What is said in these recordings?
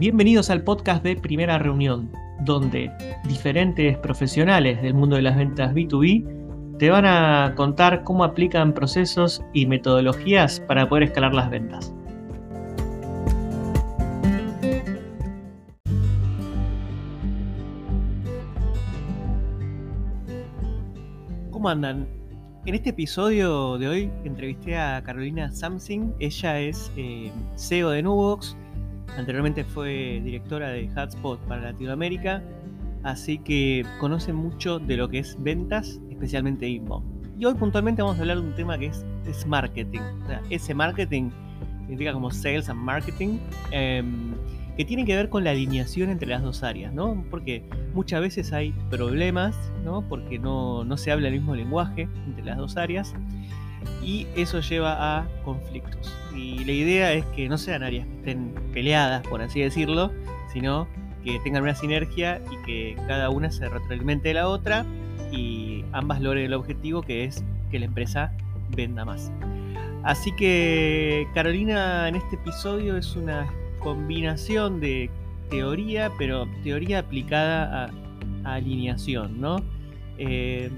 Bienvenidos al podcast de Primera Reunión, donde diferentes profesionales del mundo de las ventas B2B te van a contar cómo aplican procesos y metodologías para poder escalar las ventas. ¿Cómo andan? En este episodio de hoy entrevisté a Carolina Samsing. Ella es eh, CEO de Nubox Anteriormente fue directora de Hotspot para Latinoamérica, así que conoce mucho de lo que es ventas, especialmente inbound. Y hoy puntualmente vamos a hablar de un tema que es, marketing. O sea, ese marketing significa como sales and marketing, em, que tiene que ver con la alineación entre las dos áreas, ¿no? Porque muchas veces hay problemas, ¿no? Porque no, no se habla el mismo lenguaje entre las dos áreas y eso lleva a conflictos. Y la idea es que no sean áreas que estén peleadas, por así decirlo, sino que tengan una sinergia y que cada una se retroalimente de la otra y ambas logren el objetivo que es que la empresa venda más. Así que Carolina en este episodio es una combinación de teoría, pero teoría aplicada a, alineación, ¿no? Eh,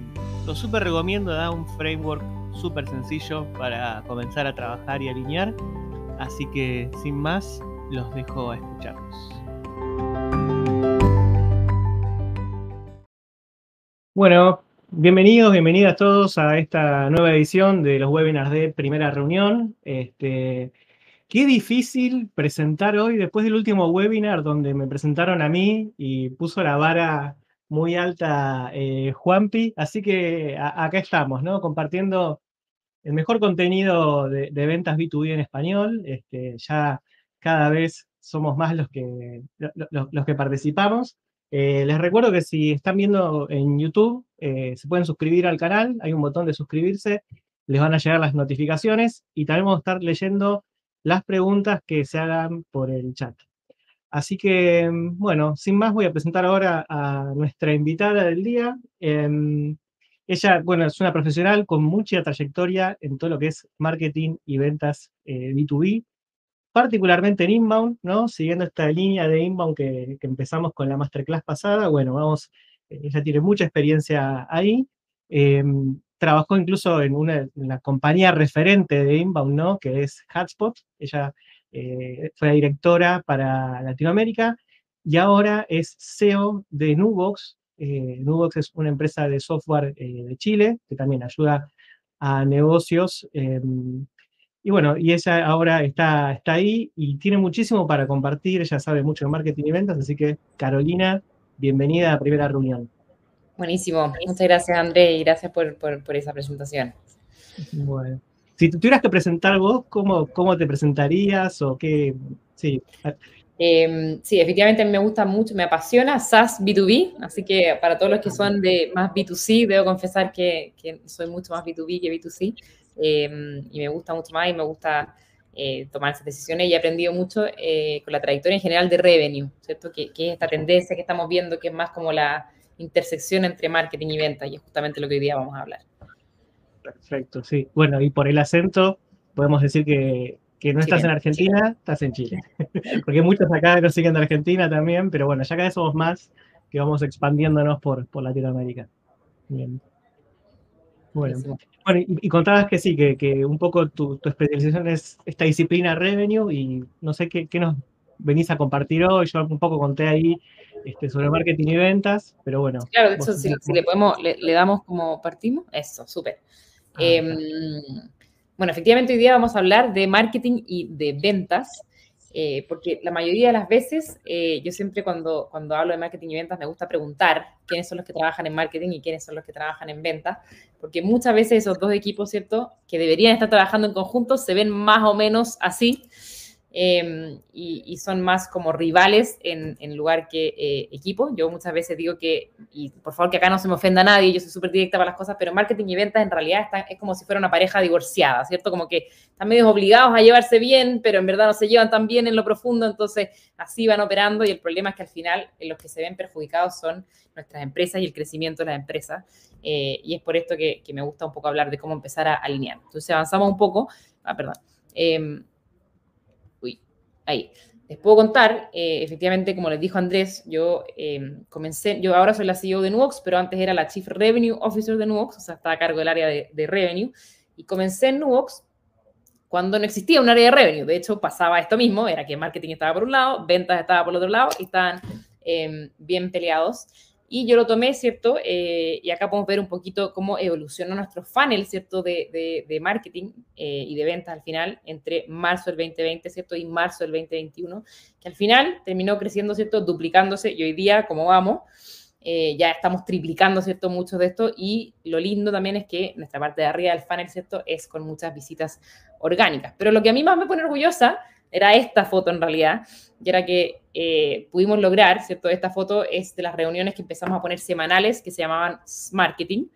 lo súper recomiendo, da un framework súper sencillo para comenzar a trabajar y alinear. Así que sin más, los dejo a escucharnos. Bueno, bienvenidos, bienvenidas todos a esta nueva edición de los webinars de primera reunión. Este, qué difícil presentar hoy, después del último webinar donde me presentaron a mí y puso la vara muy alta eh, Juanpi, así que acá estamos, ¿no? Compartiendo el mejor contenido de, ventas B2B en español. Este, ya cada vez somos más los que, los, que participamos. Eh, les recuerdo que si están viendo en YouTube, eh, se pueden suscribir al canal, hay un botón de suscribirse, les van a llegar las notificaciones y también vamos a estar leyendo las preguntas que se hagan por el chat. Así que, bueno, sin más voy a presentar ahora a nuestra invitada del día. Em, ella, bueno, es una profesional con mucha trayectoria en todo lo que es marketing y ventas B2B, eh, particularmente en inbound, ¿no? Siguiendo esta línea de inbound que, empezamos con la masterclass pasada, bueno, vamos, eh, ella tiene mucha experiencia ahí. Em, trabajó incluso en una, compañía referente de inbound, ¿no? Que es Hotspot. Ella eh, fue directora para Latinoamérica y ahora es CEO de Nubox. Eh, Nubox es una empresa de software eh, de Chile que también ayuda a negocios. Em, y bueno, y ella ahora está, está ahí y tiene muchísimo para compartir. Ella sabe mucho de marketing y ventas, así que Carolina, bienvenida a primera reunión. Buenísimo. Muchas gracias, André, y gracias por, por esa presentación. Bueno. Si tuvieras que presentar vos, ¿cómo, cómo te presentarías o qué? Sí. Em, sí, efectivamente me gusta mucho, me apasiona SaaS B2B, así que para todos los que son de más B2C, debo confesar que, que soy mucho más B2B que B2C em, y me gusta mucho más y me gusta eh, tomar esas decisiones y he aprendido mucho eh, con la trayectoria en general de revenue, ¿cierto? Que, que, es esta tendencia que estamos viendo que es más como la intersección entre marketing y venta y es justamente lo que hoy día vamos a hablar. Perfecto, sí. Bueno, y por el acento podemos decir que, no estás en Argentina, estás en Chile. Porque muchos acá nos siguen de Argentina también, pero bueno, ya cada vez somos más que vamos expandiéndonos por, por Latinoamérica. Bien. Bueno, y, contabas que sí, que, un poco tu, especialización es esta disciplina revenue y no sé qué, nos venís a compartir hoy. Yo un poco conté ahí este, sobre marketing y ventas, pero bueno. Claro, eso si, le podemos, le, damos como partimos, eso, súper. Ah, em, bueno, efectivamente hoy día vamos a hablar de marketing y de ventas, eh, porque la mayoría de las veces eh, yo siempre cuando, cuando hablo de marketing y ventas me gusta preguntar quiénes son los que trabajan en marketing y quiénes son los que trabajan en ventas, porque muchas veces esos dos equipos, ¿cierto? Que deberían estar trabajando en conjunto se ven más o menos así. Em, y, son más como rivales en, lugar que eh, equipo. Yo muchas veces digo que, y por favor que acá no se me ofenda a nadie, yo soy súper directa para las cosas, pero marketing y ventas en realidad están, es como si fuera una pareja divorciada, ¿cierto? Como que están medio obligados a llevarse bien, pero en verdad no se llevan tan bien en lo profundo, entonces así van operando y el problema es que al final en los que se ven perjudicados son nuestras empresas y el crecimiento de las empresas. Eh, y es por esto que, me gusta un poco hablar de cómo empezar a alinear. Entonces avanzamos un poco, ah, perdón. Ahí. Les puedo contar, eh, efectivamente, como les dijo Andrés, yo em, comencé, yo ahora soy la CEO de Nuox, pero antes era la Chief Revenue Officer de Nuox, o sea, estaba a cargo del área de, de Revenue, y comencé en Nuox cuando no existía un área de revenue. De hecho, pasaba esto mismo, era que marketing estaba por un lado, ventas estaba por el otro lado, y estaban em, bien peleados. Y yo lo tomé, ¿cierto? Eh, y acá podemos ver un poquito cómo evolucionó nuestro funnel, ¿cierto? De, de, marketing eh, y de ventas al final, entre marzo del 2020, ¿cierto? Y marzo del 2021, que al final terminó creciendo, ¿cierto? Duplicándose y hoy día, como vamos, eh, ya estamos triplicando, ¿cierto? Muchos de esto y lo lindo también es que nuestra parte de arriba del funnel, ¿cierto? Es con muchas visitas orgánicas. Pero lo que a mí más me pone orgullosa era esta foto en realidad, y era que eh, pudimos lograr, ¿cierto? Esta foto es de las reuniones que empezamos a poner semanales que se llamaban Marketing.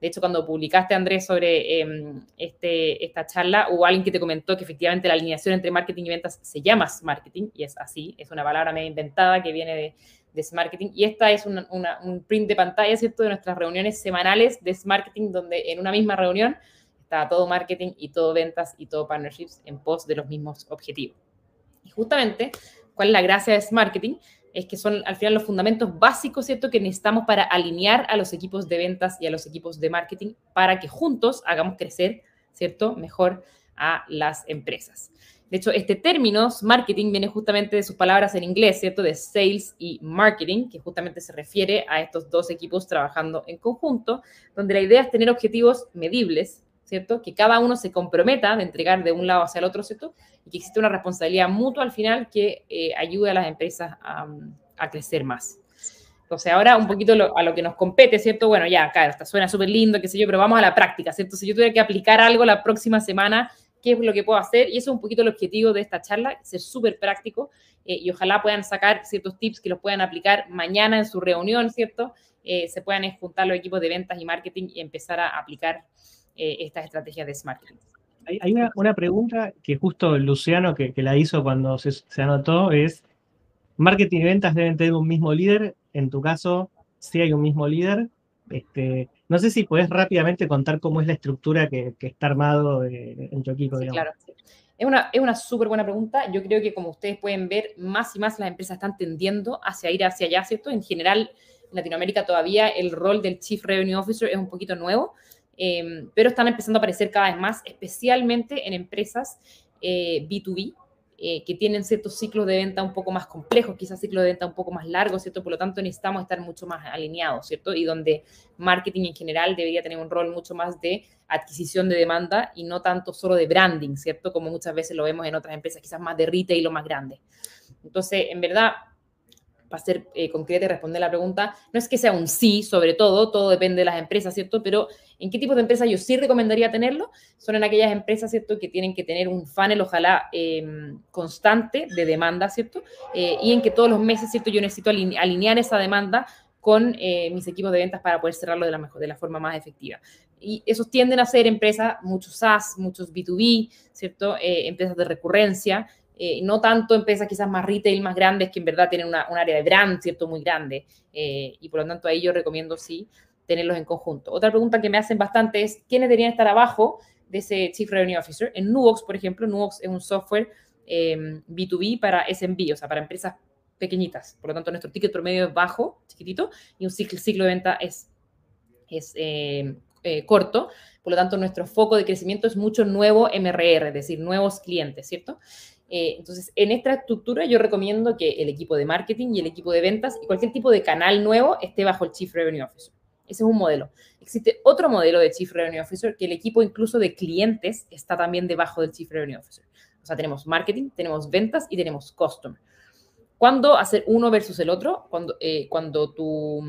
De hecho, cuando publicaste, Andrés, sobre em, este, esta charla, hubo alguien que te comentó que efectivamente la alineación entre marketing y ventas se llama marketing, y es así, es una palabra medio inventada que viene de, de. Y esta es un print de pantalla, ¿cierto?, de nuestras reuniones semanales de marketing, donde en una misma reunión está todo marketing y todo ventas y todo partnerships en pos de los mismos objetivos. Y justamente, ¿cuál es la gracia de marketing? Es que son al final los fundamentos básicos, ¿cierto?, que necesitamos para alinear a los equipos de ventas y a los equipos de marketing para que juntos hagamos crecer, ¿cierto?, mejor a las empresas. De hecho, este término, marketing, viene justamente de sus palabras en inglés, ¿cierto? De sales y marketing, que justamente se refiere a estos dos equipos trabajando en conjunto, donde la idea es tener objetivos medibles, ¿cierto? Que cada uno se comprometa de entregar de un lado hacia el otro, ¿cierto? Y que existe una responsabilidad mutua al final que eh, ayude a las empresas a, crecer más. Entonces, ahora un poquito a lo que nos compete, ¿cierto? Bueno, ya, acá está, suena súper lindo, qué sé yo, pero vamos a la práctica, ¿cierto? Si yo tuviera que aplicar algo la próxima semana, ¿qué es lo que puedo hacer? Y eso es un poquito el objetivo de esta charla, ser súper práctico eh, y ojalá puedan sacar ciertos tips que los puedan aplicar mañana en su reunión, ¿cierto? Eh, se puedan juntar los equipos de ventas y marketing y empezar a aplicar eh, estas estrategias de smart Hay, una, pregunta que justo Luciano, que, la hizo cuando se, anotó, es, ¿marketing y ventas deben tener un mismo líder? En tu caso, sí hay un mismo líder. Este, no sé si puedes rápidamente contar cómo es la estructura que, está armado en tu equipo. claro. Es una, es una súper buena pregunta. Yo creo que como ustedes pueden ver, más y más las empresas están tendiendo hacia ir hacia allá, ¿cierto? En general, en Latinoamérica todavía el rol del Chief Revenue Officer es un poquito nuevo. Em, pero están empezando a aparecer cada vez más, especialmente en empresas B2B, eh, eh, que tienen ciertos ciclos de venta un poco más complejos, quizás ciclos de venta un poco más largos, ¿cierto? Por lo tanto, necesitamos estar mucho más alineados, ¿cierto? Y donde marketing en general debería tener un rol mucho más de adquisición de demanda y no tanto solo de branding, ¿cierto? Como muchas veces lo vemos en otras empresas, quizás más de retail o más grandes. Entonces, en verdad, para ser eh, concreta y responder la pregunta, no es que sea un sí, sobre todo, todo depende de las empresas, ¿cierto? Pero ¿en qué tipo de empresas yo sí recomendaría tenerlo? Son en aquellas empresas, ¿cierto? Que tienen que tener un funnel, ojalá, em, constante de demanda, ¿cierto? Eh, y en que todos los meses, ¿cierto? Yo necesito alinear esa demanda con eh, mis equipos de ventas para poder cerrarlo de la, mejor, de la forma más efectiva. Y esos tienden a ser empresas, muchos SaaS, muchos B2B, ¿cierto? empresas de recurrencia, eh, no tanto empresas quizás más retail, más grandes, que en verdad tienen una, un área de brand, ¿cierto? Muy grande. Eh, y por lo tanto ahí yo recomiendo sí tenerlos en conjunto. Otra pregunta que me hacen bastante es, ¿quiénes deberían estar abajo de ese Chief Revenue Officer? En Nuvox, por ejemplo, Nuvox es un software B2B em, para SMB, o sea, para empresas pequeñitas. Por lo tanto, nuestro ticket promedio es bajo, chiquitito, y un ciclo, de venta es, es em, eh, corto. Por lo tanto, nuestro foco de crecimiento es mucho nuevo MRR, es decir, nuevos clientes, ¿cierto? Eh, entonces, en esta estructura yo recomiendo que el equipo de marketing y el equipo de ventas y cualquier tipo de canal nuevo esté bajo el Chief Revenue Officer. Ese es un modelo. Existe otro modelo de Chief Revenue Officer que el equipo incluso de clientes está también debajo del Chief Revenue Officer. O sea, tenemos marketing, tenemos ventas y tenemos customer. ¿Cuándo hacer uno versus el otro? Cuando, eh, cuando tu,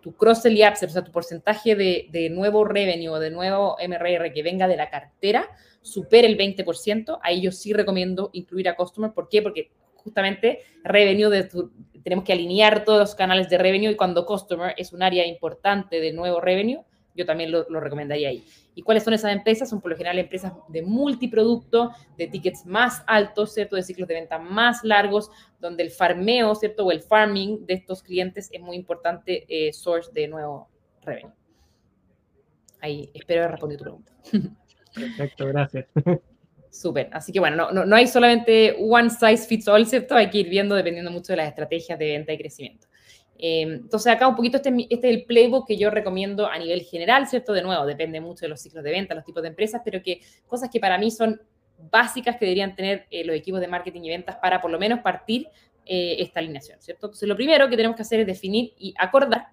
tu cross-sell y upsell, o sea, tu porcentaje de, de nuevo revenue, de nuevo MRR que venga de la cartera, supere el 20%, ahí yo sí recomiendo incluir a Customer. ¿Por qué? Porque justamente revenue tenemos que alinear todos los canales de revenue y cuando Customer es un área importante de nuevo revenue, yo también lo, recomendaría ahí. ¿Y cuáles son esas empresas? Son por lo general empresas de multiproducto, de tickets más altos, ¿cierto? De ciclos de venta más largos, donde el farmeo, ¿cierto? O el farming de estos clientes es muy importante eh, source de nuevo revenue. Ahí espero haber respondido tu pregunta. Perfecto, gracias. Súper. Así que bueno, no, no, hay solamente one size fits all, ¿cierto? Hay que ir viendo dependiendo mucho de las estrategias de venta y crecimiento. Em, entonces, acá un poquito este, este, es el playbook que yo recomiendo a nivel general, ¿cierto? De nuevo, depende mucho de los ciclos de venta, los tipos de empresas, pero que cosas que para mí son básicas que deberían tener eh, los equipos de marketing y ventas para por lo menos partir eh, esta alineación, ¿cierto? Entonces, lo primero que tenemos que hacer es definir y acordar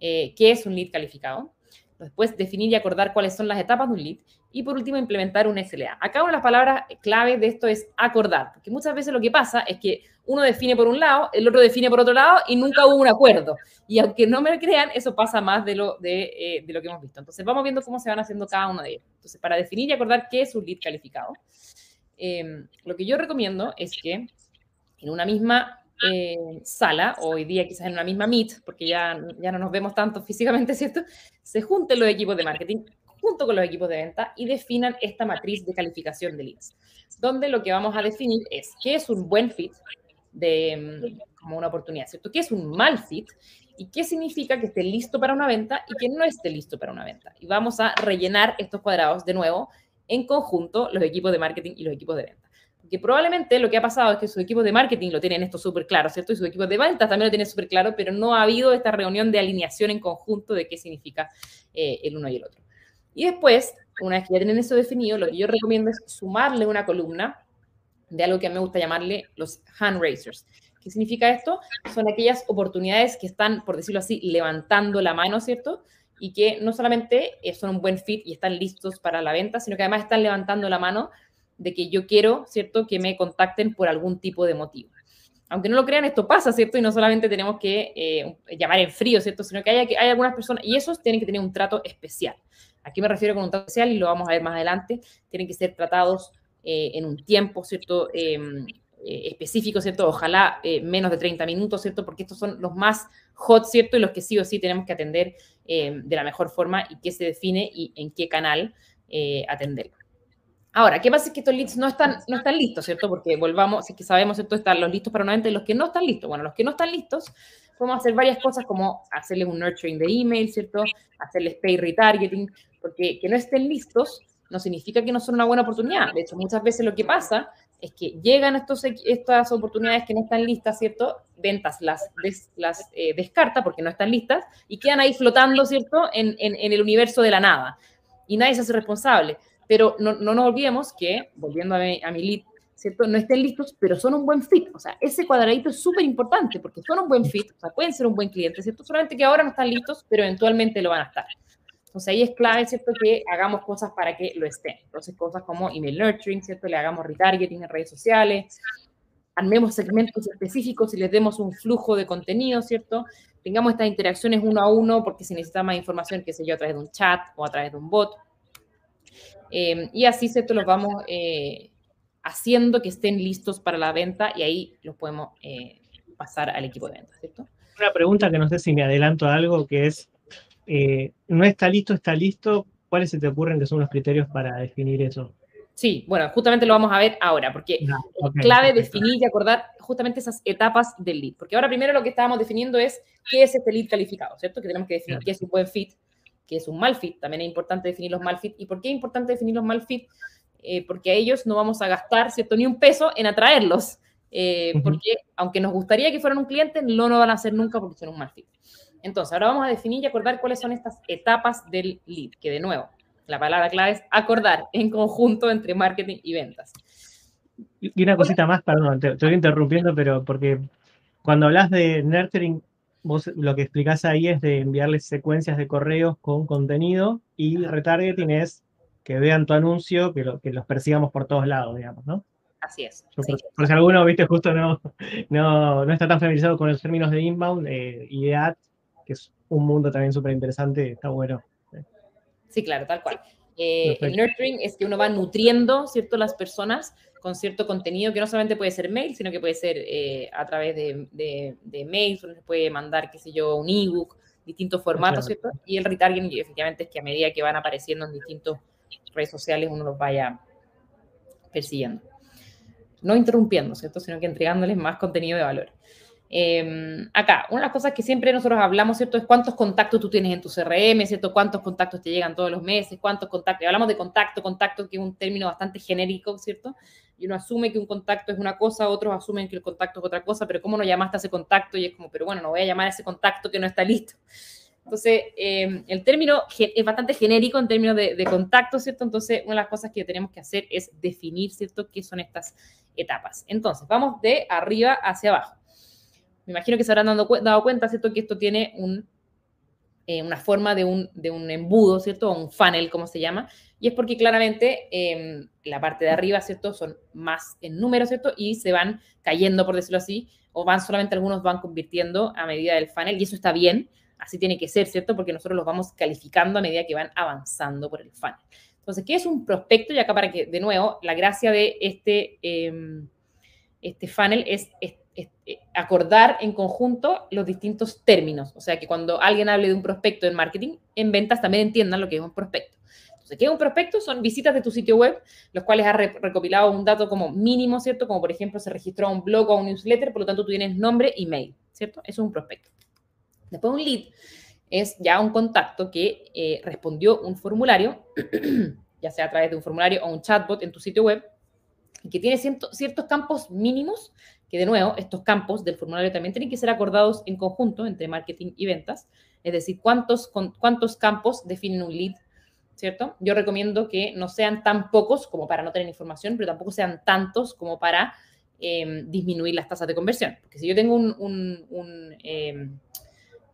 eh, qué es un lead calificado. Después, definir y acordar cuáles son las etapas de un lead. Y por último, implementar un SLA. Acá una de las palabras clave de esto es acordar, porque muchas veces lo que pasa es que uno define por un lado, el otro define por otro lado y nunca hubo un acuerdo. Y aunque no me crean, eso pasa más de lo, eh, de lo que hemos visto. Entonces vamos viendo cómo se van haciendo cada uno de ellos. Entonces, para definir y acordar qué es un lead calificado, eh, lo que yo recomiendo es que en una misma eh, sala, hoy día quizás en una misma meet, porque ya, ya no nos vemos tanto físicamente, ¿cierto? Se junten los equipos de marketing junto con los equipos de venta y definan esta matriz de calificación de leads, donde lo que vamos a definir es qué es un buen fit de, mm, como una oportunidad, ¿cierto? ¿Qué es un mal fit? ¿Y qué significa que esté listo para una venta y que no esté listo para una venta? Y vamos a rellenar estos cuadrados de nuevo en conjunto los equipos de marketing y los equipos de venta que probablemente lo que ha pasado es que sus equipos de marketing lo tienen esto súper claro, ¿cierto? Y sus equipos de ventas también lo tienen súper claro, pero no ha habido esta reunión de alineación en conjunto de qué significa eh, el uno y el otro. Y después, una vez que ya tienen eso definido, lo que yo recomiendo es sumarle una columna de algo que a mí me gusta llamarle los hand raisers. ¿Qué significa esto? Son aquellas oportunidades que están, por decirlo así, levantando la mano, ¿cierto? Y que no solamente eh, son un buen fit y están listos para la venta, sino que además están levantando la mano de que yo quiero, ¿cierto?, que me contacten por algún tipo de motivo. Aunque no lo crean, esto pasa, ¿cierto? Y no solamente tenemos que eh, llamar en frío, ¿cierto? Sino que hay, hay algunas personas, y esos tienen que tener un trato especial. Aquí me refiero con un trato especial y lo vamos a ver más adelante. Tienen que ser tratados eh, en un tiempo, ¿cierto? Em, eh, específico, ¿cierto? Ojalá menos de 30 minutos, ¿cierto? Porque estos son los más hot, ¿cierto? Y los que sí o sí tenemos que atender em, de la mejor forma y qué se define y en qué canal atenderlo. Ahora, ¿qué pasa es que estos leads no están, no están listos, ¿cierto? Porque volvamos, si es que sabemos, ¿cierto? Están los listos para una venta y los que no están listos. Bueno, los que no están listos, podemos hacer varias cosas como hacerles un nurturing de email, ¿cierto? Hacerles pay retargeting, porque que no estén listos no significa que no son una buena oportunidad. De hecho, muchas veces lo que pasa es que llegan estos, estas oportunidades que no están listas, ¿cierto? Ventas las, las eh, descarta porque no están listas y quedan ahí flotando, ¿cierto? En, en, en el universo de la nada. Y nadie se hace responsable. Pero no, no nos olvidemos que, volviendo a mi, a mi lead, ¿cierto? No estén listos, pero son un buen fit. O sea, ese cuadradito es súper importante porque son un buen fit, o sea, pueden ser un buen cliente, ¿cierto? Solamente que ahora no están listos, pero eventualmente lo van a estar. Entonces ahí es clave, ¿cierto? Que hagamos cosas para que lo estén. Entonces cosas como email nurturing, ¿cierto? Le hagamos retargeting en redes sociales, armemos segmentos específicos y les demos un flujo de contenido, ¿cierto? Tengamos estas interacciones uno a uno porque si necesita más información, qué sé yo, a través de un chat o a través de un bot. Em, y así, ¿cierto? Los vamos eh, haciendo que estén listos para la venta y ahí los podemos eh, pasar al equipo de venta, ¿cierto? Una pregunta que no sé si me adelanto a algo, que es, eh, ¿no está listo, está listo? ¿Cuáles se te ocurren que son los criterios para definir eso? Sí, bueno, justamente lo vamos a ver ahora, porque ah, es clave definir y acordar justamente esas etapas del lead. Porque ahora primero lo que estábamos definiendo es qué es este lead calificado, ¿cierto? Que tenemos que definir qué es un buen fit, que es un mal fit. También es importante definir los mal fit. ¿Y por qué es importante definir los mal fit? Eh, porque a ellos no vamos a gastar, ¿cierto?, ni un peso en atraerlos. Eh, porque aunque nos gustaría que fueran un cliente, no lo van a hacer nunca porque son un mal fit. Entonces, ahora vamos a definir y acordar cuáles son estas etapas del lead, que de nuevo, la palabra clave es acordar en conjunto entre marketing y ventas. Y una cosita más, perdón, te estoy interrumpiendo, pero porque cuando hablas de nurturing, vos lo que explicás ahí es de enviarles secuencias de correos con contenido y retargeting es que vean tu anuncio, que, que los persigamos por todos lados, digamos, ¿no? Así es. Por, si alguno, viste, justo no, no, está tan familiarizado con los términos de inbound eh, y de ad, que es un mundo también súper interesante, está bueno. Sí, claro, tal cual. Eh, el nurturing es que uno va nutriendo, ¿cierto?, las personas con cierto contenido que no solamente puede ser mail, sino que puede ser eh, a través de, de, de mails, donde se puede mandar, qué sé yo, un ebook, distintos formatos, ¿cierto? Y el retargeting, efectivamente, es que a medida que van apareciendo en distintas redes sociales, uno los vaya persiguiendo. No interrumpiendo, ¿cierto? Sino que entregándoles más contenido de valor. Em, acá, una de las cosas que siempre nosotros hablamos, ¿cierto? Es cuántos contactos tú tienes en tu CRM, ¿cierto? Cuántos contactos te llegan todos los meses, cuántos contactos. Hablamos de contacto, contacto, que es un término bastante genérico, ¿cierto? Y uno asume que un contacto es una cosa, otros asumen que el contacto es otra cosa, pero ¿cómo no llamaste a ese contacto? Y es como, pero bueno, no voy a llamar a ese contacto que no está listo. Entonces, em, el término es bastante genérico en términos de, de, contacto, ¿cierto? Entonces, una de las cosas que tenemos que hacer es definir, ¿cierto?, qué son estas etapas. Entonces, vamos de arriba hacia abajo. Me imagino que se habrán dado, dado cuenta, ¿cierto?, que esto tiene un, eh, una forma de un, de un, embudo, ¿cierto?, o un funnel, como se llama, y es porque claramente eh, la parte de arriba, ¿cierto?, son más en número, ¿cierto?, y se van cayendo, por decirlo así, o van solamente algunos van convirtiendo a medida del funnel, y eso está bien, así tiene que ser, ¿cierto?, porque nosotros los vamos calificando a medida que van avanzando por el funnel. Entonces, ¿qué es un prospecto? Y acá para que, de nuevo, la gracia de este, eh, este funnel es, acordar en conjunto los distintos términos. O sea, que cuando alguien hable de un prospecto en marketing, en ventas también entiendan lo que es un prospecto. Entonces, ¿qué es un prospecto? Son visitas de tu sitio web, los cuales has recopilado un dato como mínimo, ¿cierto? Como por ejemplo se registró a un blog o a un newsletter, por lo tanto tú tienes nombre y mail, ¿cierto? Eso es un prospecto. Después un lead es ya un contacto que eh, respondió un formulario, ya sea a través de un formulario o un chatbot en tu sitio web, y que tiene ciertos campos mínimos que de nuevo, estos campos del formulario también tienen que ser acordados en conjunto entre marketing y ventas, es decir, cuántos, cuántos campos definen un lead, ¿cierto? Yo recomiendo que no sean tan pocos como para no tener información, pero tampoco sean tantos como para em, disminuir las tasas de conversión. Porque si yo tengo un, em,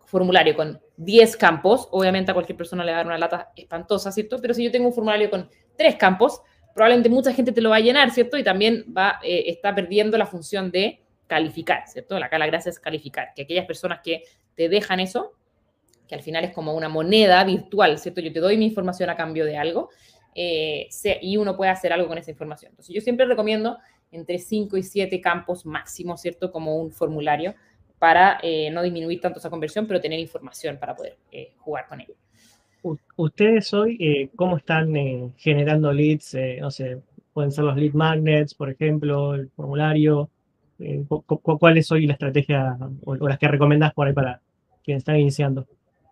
formulario con 10 campos, obviamente a cualquier persona le va a dar una lata espantosa, ¿cierto? Pero si yo tengo un formulario con 3 campos, probablemente mucha gente te lo va a llenar, ¿cierto? Y también va, eh, está perdiendo la función de calificar, ¿cierto? Acá la gracia es calificar, que aquellas personas que te dejan eso, que al final es como una moneda virtual, ¿cierto? Yo te doy mi información a cambio de algo eh, y uno puede hacer algo con esa información. Entonces yo siempre recomiendo entre 5 y 7 campos máximo, ¿cierto? Como un formulario para eh, no disminuir tanto esa conversión, pero tener información para poder jugar con ello. ¿Ustedes hoy eh, cómo están eh, generando leads? Eh, no sé, pueden ser los lead magnets, por ejemplo, el formulario. ¿Cuál es hoy la estrategia o, las que recomendás por ahí para quienes están iniciando?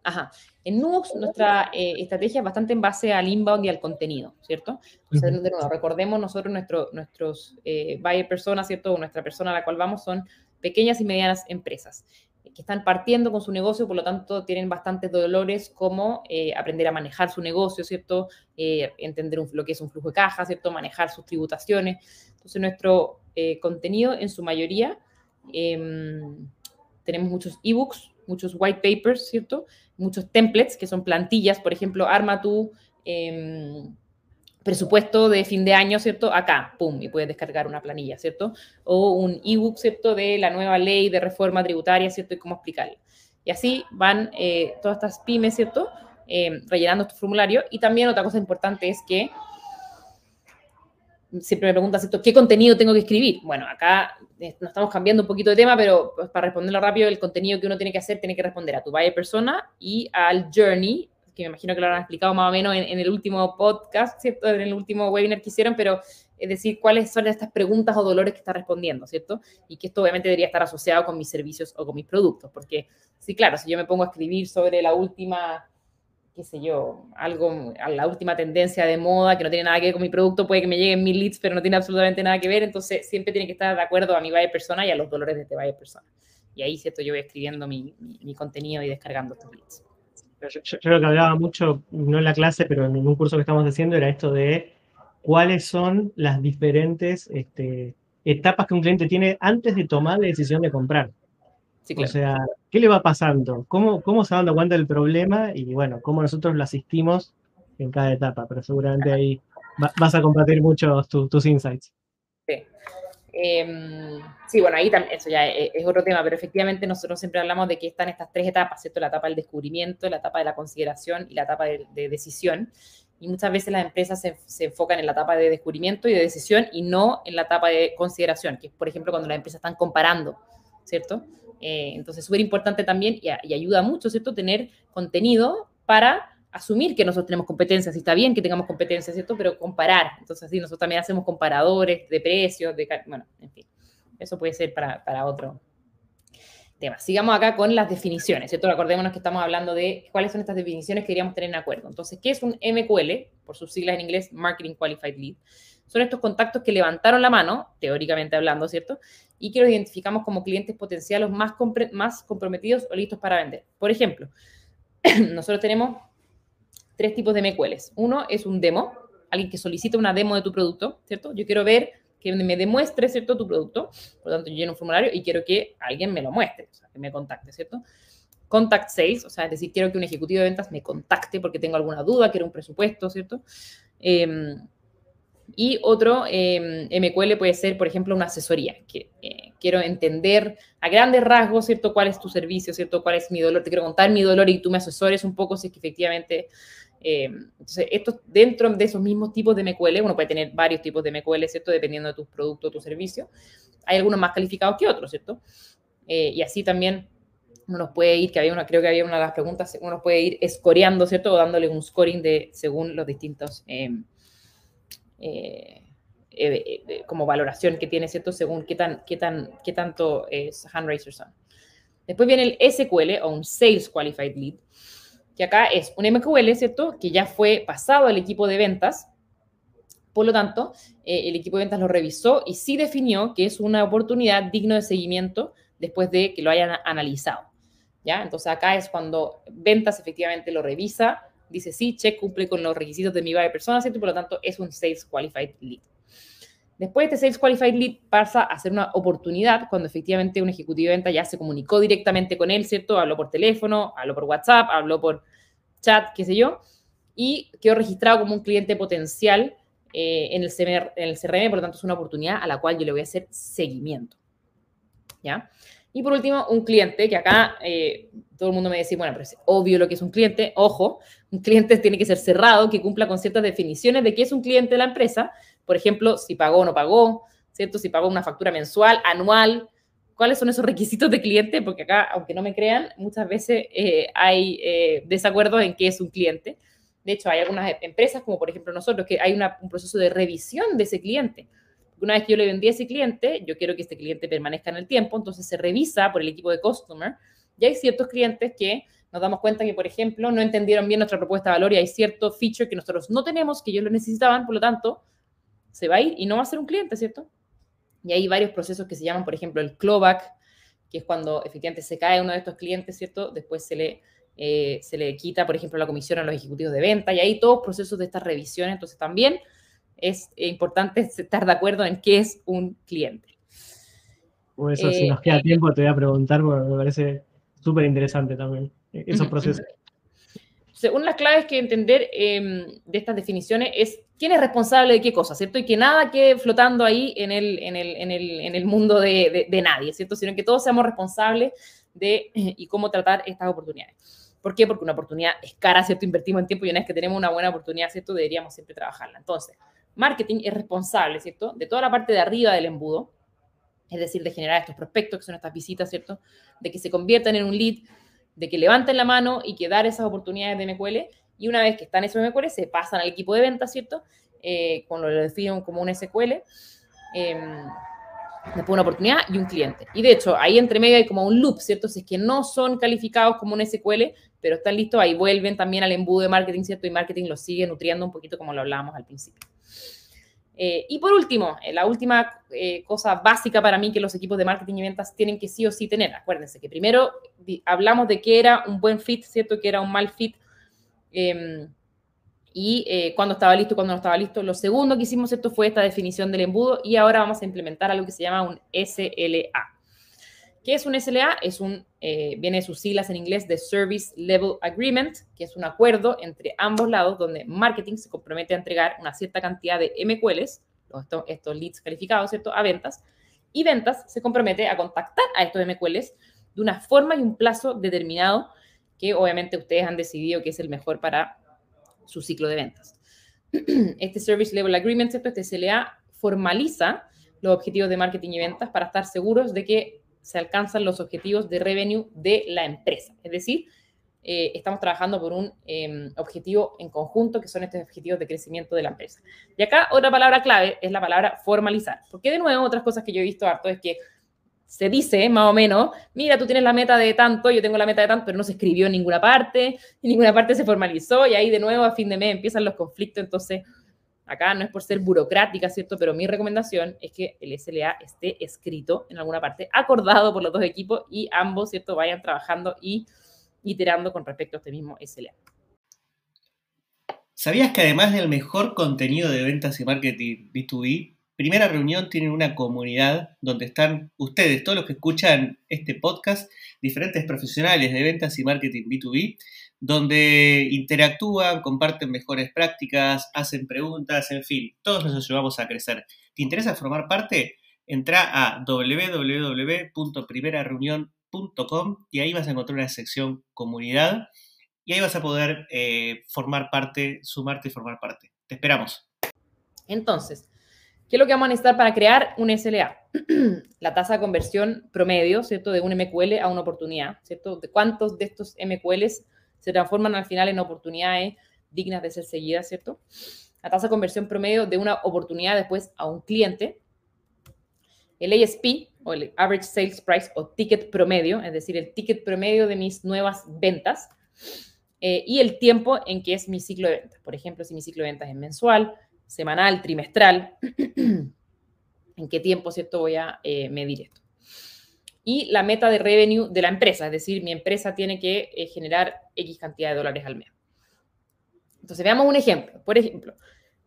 Ajá. En Nux, nuestra estrategia es bastante en base al inbound y al contenido, ¿cierto? Entonces, de nuevo, recordemos nosotros, nuestro, nuestros buyer personas, ¿cierto? O nuestra persona a la cual vamos son pequeñas y medianas empresas que están partiendo con su negocio, por lo tanto tienen bastantes dolores como eh, aprender a manejar su negocio, ¿cierto? Eh, entender lo que es un flujo de caja, ¿cierto? Manejar sus tributaciones. Entonces nuestro eh, contenido en su mayoría, em, tenemos muchos ebooks, muchos white papers, ¿cierto? Muchos templates que son plantillas, por ejemplo, arma tu em, presupuesto de fin de año, ¿cierto? Acá, pum, y puedes descargar una planilla, ¿cierto? O un ebook, ¿cierto? De la nueva ley de reforma tributaria, ¿cierto? Y cómo explicarlo. Y así van eh, todas estas pymes, ¿cierto? Eh, rellenando este formulario. Y también otra cosa importante es que siempre me preguntan, ¿cierto? ¿Qué contenido tengo que escribir? Bueno, acá eh, nos estamos cambiando un poquito de tema, pero pues, para responderlo rápido, el contenido que uno tiene que hacer tiene que responder a tu buyer persona y al journey que me imagino que lo habrán explicado más o menos en, el último podcast, ¿cierto? En el último webinar que hicieron, pero es decir, cuáles son estas preguntas o dolores que está respondiendo, ¿cierto? Y que esto obviamente debería estar asociado con mis servicios o con mis productos, porque sí, claro, si yo me pongo a escribir sobre la última, qué sé yo, algo, la última tendencia de moda que no tiene nada que ver con mi producto, puede que me lleguen mil leads, pero no tiene absolutamente nada que ver, entonces siempre tiene que estar de acuerdo a mi buyer persona y a los dolores de este buyer persona. Y ahí, ¿cierto? Yo voy escribiendo mi, mi contenido y descargando estos leads. Yo, creo que hablaba mucho, no en la clase, pero en un curso que estamos haciendo, era esto de cuáles son las diferentes este, etapas que un cliente tiene antes de tomar la decisión de comprar. O sea, ¿qué le va pasando? ¿Cómo, ¿Cómo se va dando cuenta del problema? Y bueno, cómo nosotros lo asistimos en cada etapa. Pero seguramente ahí vas a compartir muchos tus insights. Sí. Em, sí, bueno, ahí también, eso ya es, otro tema, pero efectivamente nosotros siempre hablamos de que están estas tres etapas, ¿cierto? La etapa del descubrimiento, la etapa de la consideración y la etapa de, decisión. Y muchas veces las empresas se, enfocan en la etapa de descubrimiento y de decisión y no en la etapa de consideración, que es, por ejemplo, cuando las empresas están comparando, ¿cierto? Eh, entonces, súper importante también y, y ayuda mucho, ¿cierto? Tener contenido para asumir que nosotros tenemos competencias, y está bien que tengamos competencias, ¿cierto? Pero comparar. Entonces, sí, nosotros también hacemos comparadores de precios, de, bueno, en fin, eso puede ser para, para otro. tema. Sigamos acá con las definiciones, ¿cierto? Recordémonos que estamos hablando de cuáles son estas definiciones que queríamos tener en acuerdo. Entonces, ¿qué es un MQL? Por sus siglas en inglés, Marketing Qualified Lead. Son estos contactos que levantaron la mano, teóricamente hablando, ¿cierto? Y que los identificamos como clientes potenciales más, más comprometidos o listos para vender. Por ejemplo, nosotros tenemos tres tipos de MQLs. Uno es un demo, alguien que solicita una demo de tu producto, ¿cierto? Yo quiero ver que me demuestre, ¿cierto?, tu producto. Por lo tanto, yo lleno un formulario y quiero que alguien me lo muestre, o sea, que me contacte, ¿cierto? Contact Sales, o sea, es decir, quiero que un ejecutivo de ventas me contacte porque tengo alguna duda, quiero un presupuesto, ¿cierto? Em, y otro eh, em, MQL puede ser, por ejemplo, una asesoría, que eh, quiero entender a grandes rasgos, ¿cierto? ¿Cuál es tu servicio, ¿cierto? ¿Cuál es mi dolor? Te quiero contar mi dolor y tú me asesores un poco si es que efectivamente eh, entonces, esto dentro de esos mismos tipos de MQL, uno puede tener varios tipos de MQL, ¿cierto? Dependiendo de tus productos o tu servicio. Hay algunos más calificados que otros, ¿cierto? Eh, y así también uno nos puede ir, que había una, creo que había una de las preguntas, uno puede ir escoreando, ¿cierto? O dándole un scoring de, según los distintos, em, eh, como valoración que tiene, ¿cierto? Según qué, tan, qué, tan, qué tanto es hand raisers son. Después viene el SQL o un Sales Qualified Lead acá es un MQL, ¿cierto? Que ya fue pasado al equipo de ventas. Por lo tanto, eh, el equipo de ventas lo revisó y sí definió que es una oportunidad digno de seguimiento después de que lo hayan analizado. ¿Ya? Entonces acá es cuando ventas efectivamente lo revisa, dice sí, check, cumple con los requisitos de mi buyer persona, ¿cierto? Por lo tanto es un Sales Qualified Lead. Después este Sales Qualified Lead pasa a ser una oportunidad cuando efectivamente un ejecutivo de venta ya se comunicó directamente con él, ¿cierto? Habló por teléfono, habló por WhatsApp, habló por chat, qué sé yo, y quedó registrado como un cliente potencial eh, en, el CRM, en el CRM, por lo tanto es una oportunidad a la cual yo le voy a hacer seguimiento. ¿Ya? Y por último, un cliente, que acá eh, todo el mundo me dice, bueno, pero es obvio lo que es un cliente. Ojo, un cliente tiene que ser cerrado, que cumpla con ciertas definiciones de qué es un cliente de la empresa, por ejemplo, si pagó o no pagó, ¿cierto? Si pagó una factura mensual, anual, cuáles son esos requisitos de cliente, porque acá, aunque no me crean, muchas veces eh, hay eh, desacuerdos en qué es un cliente. De hecho, hay algunas empresas, como por ejemplo nosotros, que hay un proceso de revisión de ese cliente. Una vez que yo le vendí a ese cliente, yo quiero que este cliente permanezca en el tiempo, entonces se revisa por el equipo de customer. Y hay ciertos clientes que nos damos cuenta que, por ejemplo, no entendieron bien nuestra propuesta de valor y hay cierto feature que nosotros no tenemos, que ellos lo necesitaban, por lo tanto, se va a ir y no va a ser un cliente, ¿cierto? Y hay varios procesos que se llaman, por ejemplo, el clawback, que es cuando efectivamente se cae uno de estos clientes, ¿cierto? Después se le, eh, se le quita, por ejemplo, la comisión a los ejecutivos de venta y hay todos procesos de estas revisiones. Entonces también es importante estar de acuerdo en qué es un cliente. Eso, si nos queda eh, tiempo, te voy a preguntar, porque me parece súper interesante también esos procesos. Una de las claves que entender em, de estas definiciones es quién es responsable de qué cosa, ¿cierto? Y que nada quede flotando ahí en el, en el, en el, en el mundo de, de, nadie, ¿cierto? Sino que todos seamos responsables de y cómo tratar estas oportunidades. ¿Por qué? Porque una oportunidad es cara, ¿cierto? Invertimos en tiempo y una vez que tenemos una buena oportunidad, ¿cierto? Deberíamos siempre trabajarla. Entonces, marketing es responsable, ¿cierto? De toda la parte de arriba del embudo, es decir, de generar estos prospectos, que son estas visitas, ¿cierto? De que se conviertan en un lead, de que levanten la mano y que dar esas oportunidades de MQL. Y una vez que están esos MQL, se pasan al equipo de ventas, ¿cierto? Eh, cuando lo definen como un SQL. Eh, después una oportunidad y un cliente. Y de hecho, ahí entre medio hay como un loop, ¿cierto? Si es que no son calificados como un SQL, pero están listos, ahí vuelven también al embudo de marketing, ¿cierto? Y marketing los sigue nutriendo un poquito como lo hablábamos al principio. Eh, y por último, eh, la última eh, cosa básica para mí que los equipos de marketing y ventas tienen que sí o sí tener. Acuérdense que primero hablamos de que era un buen fit, ¿cierto? Que era un mal fit. Em, y cuando estaba listo cuando no estaba listo. Lo segundo que hicimos, esto Fue esta definición del embudo y ahora vamos a implementar algo que se llama un SLA. ¿Qué es un SLA? Es un, eh, viene de sus siglas en inglés de Service Level Agreement, que es un acuerdo entre ambos lados donde marketing se compromete a entregar una cierta cantidad de MQLs, estos, estos leads calificados, ¿cierto?, a ventas, y ventas se compromete a contactar a estos MQLs de una forma y un plazo determinado que obviamente ustedes han decidido que es el mejor para su ciclo de ventas. Este Service Level Agreement, ¿cierto? Este SLA formaliza los objetivos de marketing y ventas para estar seguros de que se alcanzan los objetivos de revenue de la empresa. Es decir, eh, estamos trabajando por un em, objetivo en conjunto, que son estos objetivos de crecimiento de la empresa. Y acá otra palabra clave es la palabra formalizar. Porque de nuevo, otras cosas que yo he visto harto es que se dice más o menos, mira, tú tienes la meta de tanto, yo tengo la meta de tanto, pero no se escribió en ninguna parte, en ninguna parte se formalizó y ahí de nuevo a fin de mes empiezan los conflictos. Entonces, acá no es por ser burocrática, ¿cierto? Pero mi recomendación es que el SLA esté escrito en alguna parte, acordado por los dos equipos y ambos, ¿cierto? Vayan trabajando y iterando con respecto a este mismo SLA. ¿Sabías que además del mejor contenido de ventas y marketing B2B, Primera Reunión tiene una comunidad donde están ustedes, todos los que escuchan este podcast, diferentes profesionales de ventas y marketing B2B, donde interactúan, comparten mejores prácticas, hacen preguntas, en fin, todos nos ayudamos a crecer. ¿Te interesa formar parte? Entra a www.primerareunión.com y ahí vas a encontrar una sección comunidad y ahí vas a poder eh, formar parte, sumarte y formar parte. Te esperamos. Entonces, ¿Qué es lo que vamos a necesitar para crear un SLA? la tasa de conversión promedio, ¿cierto? De un MQL a una oportunidad, ¿cierto? De cuántos de estos MQLs se transforman al final en oportunidades dignas de ser seguidas, ¿cierto? La tasa de conversión promedio de una oportunidad después a un cliente. El ASP, o el Average Sales Price, o ticket promedio, es decir, el ticket promedio de mis nuevas ventas. Eh, y el tiempo en que es mi ciclo de ventas. Por ejemplo, si mi ciclo de ventas es mensual, semanal, trimestral, en qué tiempo, ¿cierto? Voy a eh, medir esto. Y la meta de revenue de la empresa, es decir, mi empresa tiene que eh, generar X cantidad de dólares al mes. Entonces, veamos un ejemplo. Por ejemplo,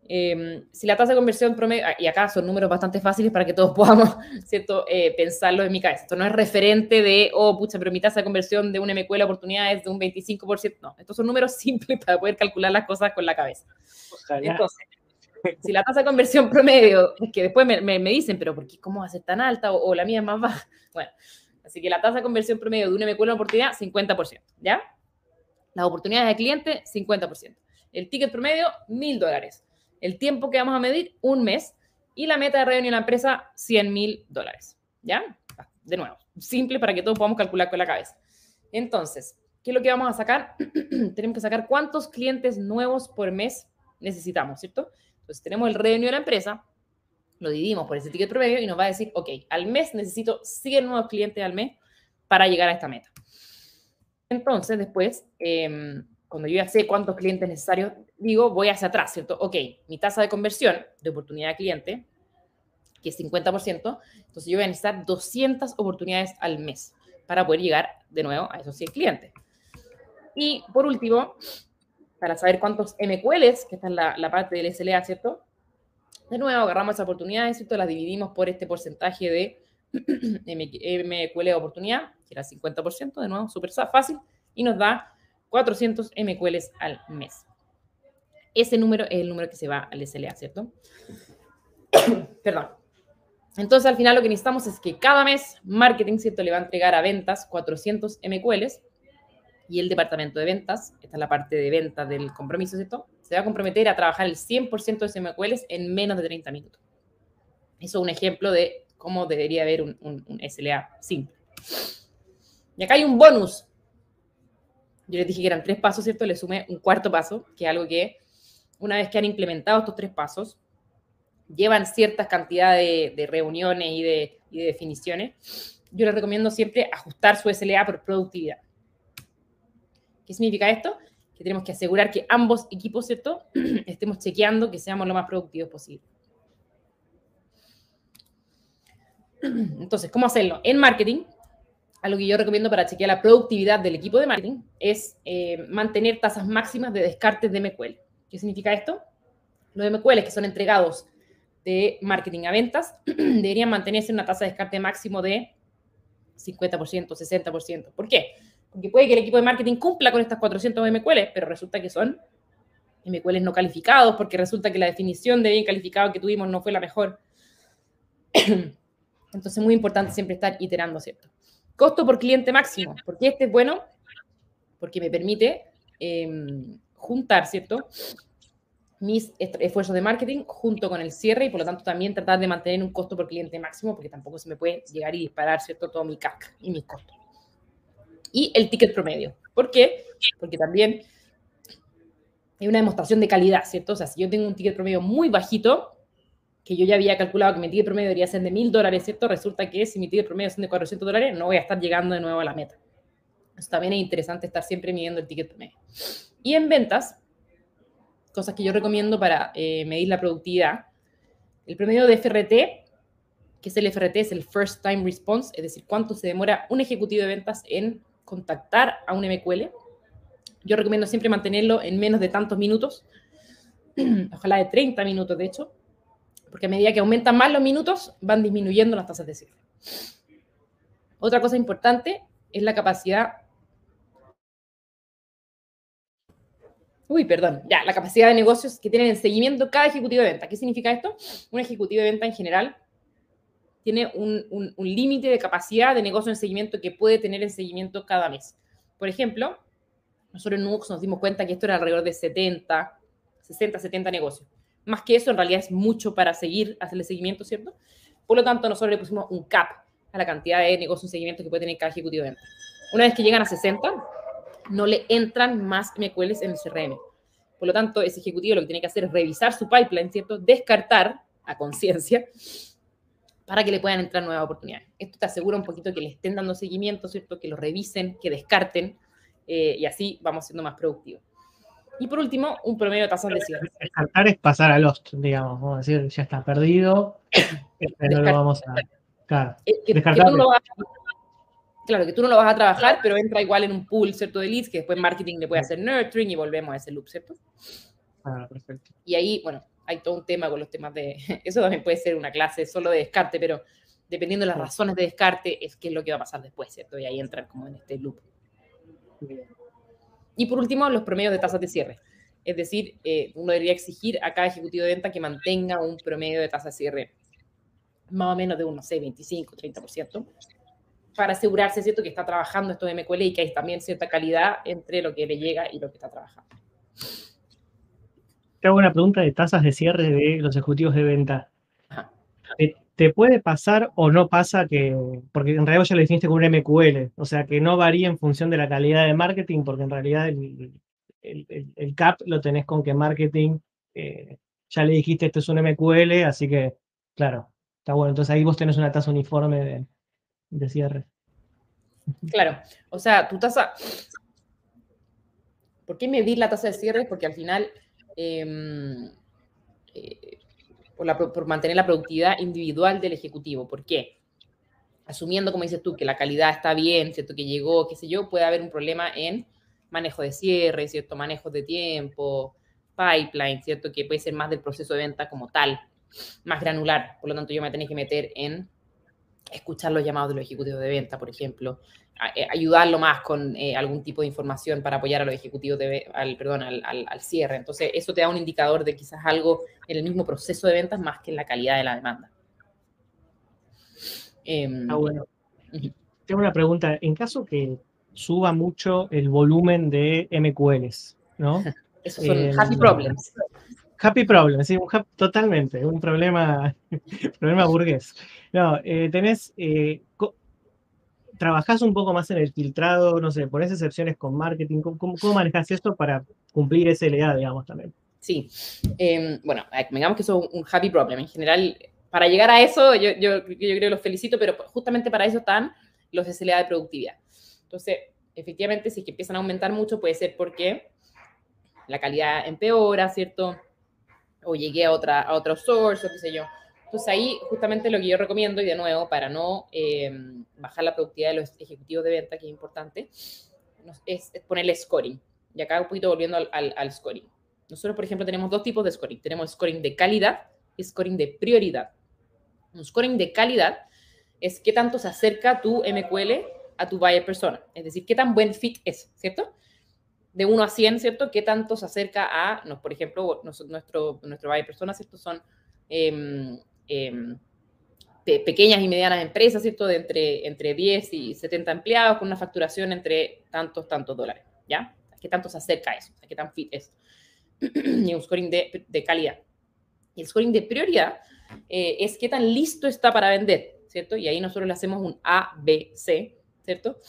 em, si la tasa de conversión promedio, ah, y acá son números bastante fáciles para que todos podamos, ¿cierto?, eh, pensarlo en mi cabeza. Esto no es referente de, oh, pucha, pero mi tasa de conversión de una MQL oportunidad es de un 25%. No, estos son números simples para poder calcular las cosas con la cabeza. Entonces, si la tasa de conversión promedio, es que después me, me, dicen, pero ¿por qué, ¿cómo va a ser tan alta o, la mía es más baja? Bueno, así que la tasa de conversión promedio de una MQL oportunidad, 50%, ¿ya? Las oportunidades de cliente, 50%. El ticket promedio, 1.000 dólares. El tiempo que vamos a medir, un mes. Y la meta de revenue en la empresa, 100.000 dólares, ¿ya? De nuevo, simple para que todos podamos calcular con la cabeza. Entonces, ¿qué es lo que vamos a sacar? Tenemos que sacar cuántos clientes nuevos por mes necesitamos, ¿cierto? Entonces tenemos el revenue de la empresa, lo dividimos por ese ticket promedio y nos va a decir, ok, al mes necesito 100 nuevos clientes al mes para llegar a esta meta. Entonces, después, em, cuando yo ya sé cuántos clientes necesarios, digo, voy hacia atrás, ¿cierto? Ok, mi tasa de conversión de oportunidad de cliente, que es 50%, entonces yo voy a necesitar 200 oportunidades al mes para poder llegar de nuevo a esos 100 clientes. Y por último, para saber cuántos MQLs, que está en la, parte del SLA, ¿cierto? De nuevo, agarramos esas oportunidades, ¿cierto? Las dividimos por este porcentaje de MQL de oportunidad, que era 50%, de nuevo, súper fácil, y nos da 400 MQLs al mes. Ese número es el número que se va al SLA, ¿cierto? Perdón. Entonces, al final lo que necesitamos es que cada mes marketing, ¿cierto? Le va a entregar a ventas 400 MQLs y el departamento de ventas, esta es la parte de ventas del compromiso, ¿cierto? Se va a comprometer a trabajar el 100% de SMQLs en menos de 30 minutos. Eso es un ejemplo de cómo debería haber un, SLA simple. Y acá hay un bonus. Yo les dije que eran tres pasos, ¿cierto? Le sumé un cuarto paso, que es algo que una vez que han implementado estos tres pasos, llevan ciertas cantidades de, reuniones y de, y de definiciones. Yo les recomiendo siempre ajustar su SLA por productividad. ¿Qué significa esto? Que tenemos que asegurar que ambos equipos, ¿cierto? Estemos chequeando que seamos lo más productivos posible. Entonces, ¿cómo hacerlo? En marketing, algo que yo recomiendo para chequear la productividad del equipo de marketing es eh, mantener tasas máximas de descartes de MQL. ¿Qué significa esto? Los MQL que son entregados de marketing a ventas deberían mantenerse en una tasa de descarte máximo de 50%, 60%. ¿Por qué? Porque puede que el equipo de marketing cumpla con estas 400 MQL, pero resulta que son MQLs no calificados, porque resulta que la definición de bien calificado que tuvimos no fue la mejor. Entonces, muy importante siempre estar iterando, ¿cierto? Costo por cliente máximo. ¿Por qué este es bueno? Porque me permite em, juntar, ¿cierto? Mis esfuerzos de marketing junto con el cierre y por lo tanto también tratar de mantener un costo por cliente máximo porque tampoco se me puede llegar y disparar, ¿cierto? Todo mi CAC y mis costos y el ticket promedio. ¿Por qué? Porque también hay una demostración de calidad, ¿cierto? O sea, si yo tengo un ticket promedio muy bajito, que yo ya había calculado que mi ticket promedio debería ser de mil dólares, ¿cierto? Resulta que si mi ticket promedio son de 400 dólares, no voy a estar llegando de nuevo a la meta. Eso también es interesante estar siempre midiendo el ticket promedio. Y en ventas, cosas que yo recomiendo para eh, medir la productividad, el promedio de FRT, que es el FRT, es el First Time Response, es decir, cuánto se demora un ejecutivo de ventas en contactar a un MQL. Yo recomiendo siempre mantenerlo en menos de tantos minutos, ojalá de 30 minutos de hecho, porque a medida que aumentan más los minutos, van disminuyendo las tasas de cierre. Otra cosa importante es la capacidad... Uy, perdón, ya, la capacidad de negocios que tienen en seguimiento cada ejecutivo de venta. ¿Qué significa esto? Un ejecutivo de venta en general tiene un, un límite de capacidad de negocio en seguimiento que puede tener en seguimiento cada mes. Por ejemplo, nosotros en Nux nos dimos cuenta que esto era alrededor de 70, 60, 70 negocios. Más que eso, en realidad es mucho para seguir, hacerle seguimiento, ¿cierto? Por lo tanto, nosotros le pusimos un cap a la cantidad de negocios en seguimiento que puede tener cada ejecutivo de venta. Una vez que llegan a 60, no le entran más MQLs en el CRM. Por lo tanto, ese ejecutivo lo que tiene que hacer es revisar su pipeline, ¿cierto? Descartar a conciencia para que le puedan entrar nuevas oportunidades. Esto te asegura un poquito que le estén dando seguimiento, ¿cierto? Que lo revisen, que descarten eh, y así vamos siendo más productivos. Y por último, un promedio de tasas de cierre. Descartar es pasar a Lost, digamos, vamos a decir, ya está perdido, este, no lo vamos a... Claro, eh, que, tú no vas, claro, que tú no lo vas a trabajar, pero entra igual en un pool, ¿cierto? De leads, que después marketing le puede hacer nurturing y volvemos a ese loop, ¿cierto? Ah, perfecto. Y ahí, bueno, hay todo un tema con los temas de... Eso también puede ser una clase solo de descarte, pero dependiendo de las razones de descarte, es qué es lo que va a pasar después, ¿cierto? Y ahí entran como en este loop. Y por último, los promedios de tasas de cierre. Es decir, eh, uno debería exigir a cada ejecutivo de venta que mantenga un promedio de tasa de cierre más o menos de unos, no sé, 25, 30%, para asegurarse, ¿cierto?, que está trabajando esto de MQL y que hay también cierta calidad entre lo que le llega y lo que está trabajando. Te hago una pregunta de tasas de cierre de los ejecutivos de venta. ¿Te puede pasar o no pasa que, porque en realidad ya lo definiste con un MQL, o sea, que no varía en función de la calidad de marketing, porque en realidad el, el, CAP lo tenés con que marketing, eh, ya le dijiste esto es un MQL, así que, claro, está bueno. Entonces ahí vos tenés una tasa uniforme de, cierre. Claro, o sea, tu tasa, ¿por qué medir la tasa de cierre? Porque al final... Em, eh, por, mantener la productividad individual del ejecutivo. ¿Por qué? Asumiendo, como dices tú, que la calidad está bien, ¿cierto? Que llegó, qué sé yo, puede haber un problema en manejo de cierre, ¿cierto? Manejo de tiempo, pipeline, ¿cierto? Que puede ser más del proceso de venta como tal, más granular. Por lo tanto, yo me tengo que meter en escuchar los llamados de los ejecutivos de venta, por ejemplo, ayudarlo más con eh, algún tipo de información para apoyar a los ejecutivos de, al, perdón, al, al, cierre. Entonces, eso te da un indicador de quizás algo en el mismo proceso de ventas más que en la calidad de la demanda. Em, ah, bueno. Tengo una pregunta. En caso que suba mucho el volumen de MQLs, ¿no? Esos son em, happy problems. Happy problems, sí, totalmente, un problema, problema burgués. No, eh, tenés, eh, trabajás un poco más en el filtrado, no sé, pones excepciones con marketing, ¿cómo, cómo manejas esto para cumplir SLA, digamos, también? Sí, em, bueno, digamos que eso es un happy problem. En general, para llegar a eso, yo, yo, yo creo que los felicito, pero justamente para eso están los SLA de productividad. Entonces, efectivamente, si es que empiezan a aumentar mucho, puede ser porque la calidad empeora, ¿cierto? O llegué a otra, a otro source, o qué sé yo. Entonces ahí justamente lo que yo recomiendo, y de nuevo, para no em, bajar la productividad de los ejecutivos de venta, que es importante, es, ponerle scoring. Y acá un poquito volviendo al, scoring. Nosotros, por ejemplo, tenemos dos tipos de scoring. Tenemos scoring de calidad y scoring de prioridad. Un scoring de calidad es qué tanto se acerca tu MQL a tu buyer persona. Es decir, qué tan buen fit es, ¿cierto? De 1 a 100, ¿cierto? ¿Qué tanto se acerca a, no, por ejemplo, nuestro, nuestro buyer persona, ¿cierto? Son em, pequeñas y medianas empresas, ¿cierto? De entre, entre 10 y 70 empleados con una facturación entre tantos, tantos dólares, ¿ya? ¿Qué tanto se acerca a eso? ¿Qué tan fit es? y un scoring de, de, calidad. Y el scoring de prioridad eh, es qué tan listo está para vender, ¿cierto? Y ahí nosotros le hacemos un A, B, C, ¿cierto?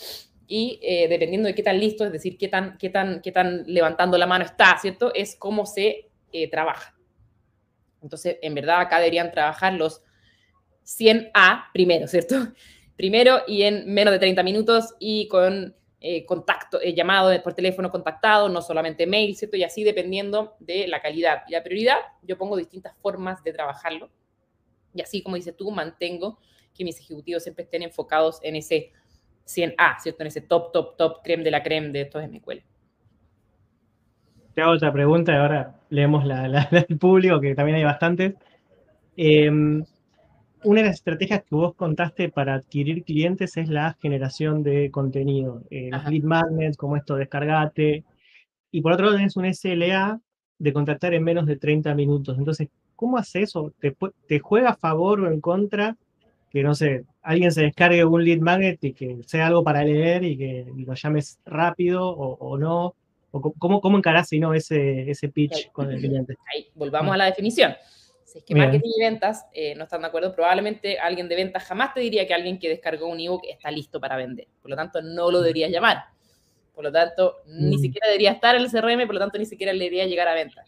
Y eh, dependiendo de qué tan listo, es decir, qué tan, qué, tan, qué tan levantando la mano está, ¿cierto? Es cómo se eh, trabaja. Entonces, en verdad, acá deberían trabajar los 100A primero, ¿cierto? Primero y en menos de 30 minutos y con eh, contacto, eh, llamado por teléfono contactado, no solamente mail, ¿cierto? Y así dependiendo de la calidad y la prioridad, yo pongo distintas formas de trabajarlo. Y así, como dices tú, mantengo que mis ejecutivos siempre estén enfocados en ese 100A, ¿cierto? En ese top, top, top, creme de la creme de estos MQL. Te hago otra pregunta y ahora leemos la, del público, que también hay bastantes. Em, una de las estrategias que vos contaste para adquirir clientes es la generación de contenido. Eh, los lead magnets, como esto, descargate. Y por otro lado tenés un SLA de contactar en menos de 30 minutos. Entonces, ¿cómo hace eso? ¿Te, juega a favor o en contra? Que, no sé, alguien se descargue un lead magnet y que sea algo para leer y que lo llames rápido o, no. O ¿Cómo, cómo encarás si no ese, ese pitch con el cliente? Ahí, volvamos a la definición es que marketing y ventas eh, no están de acuerdo, probablemente alguien de ventas jamás te diría que alguien que descargó un ebook está listo para vender. Por lo tanto, no lo deberías llamar. Por lo tanto, ni mm. siquiera debería estar en el CRM, por lo tanto, ni siquiera le debería llegar a ventas.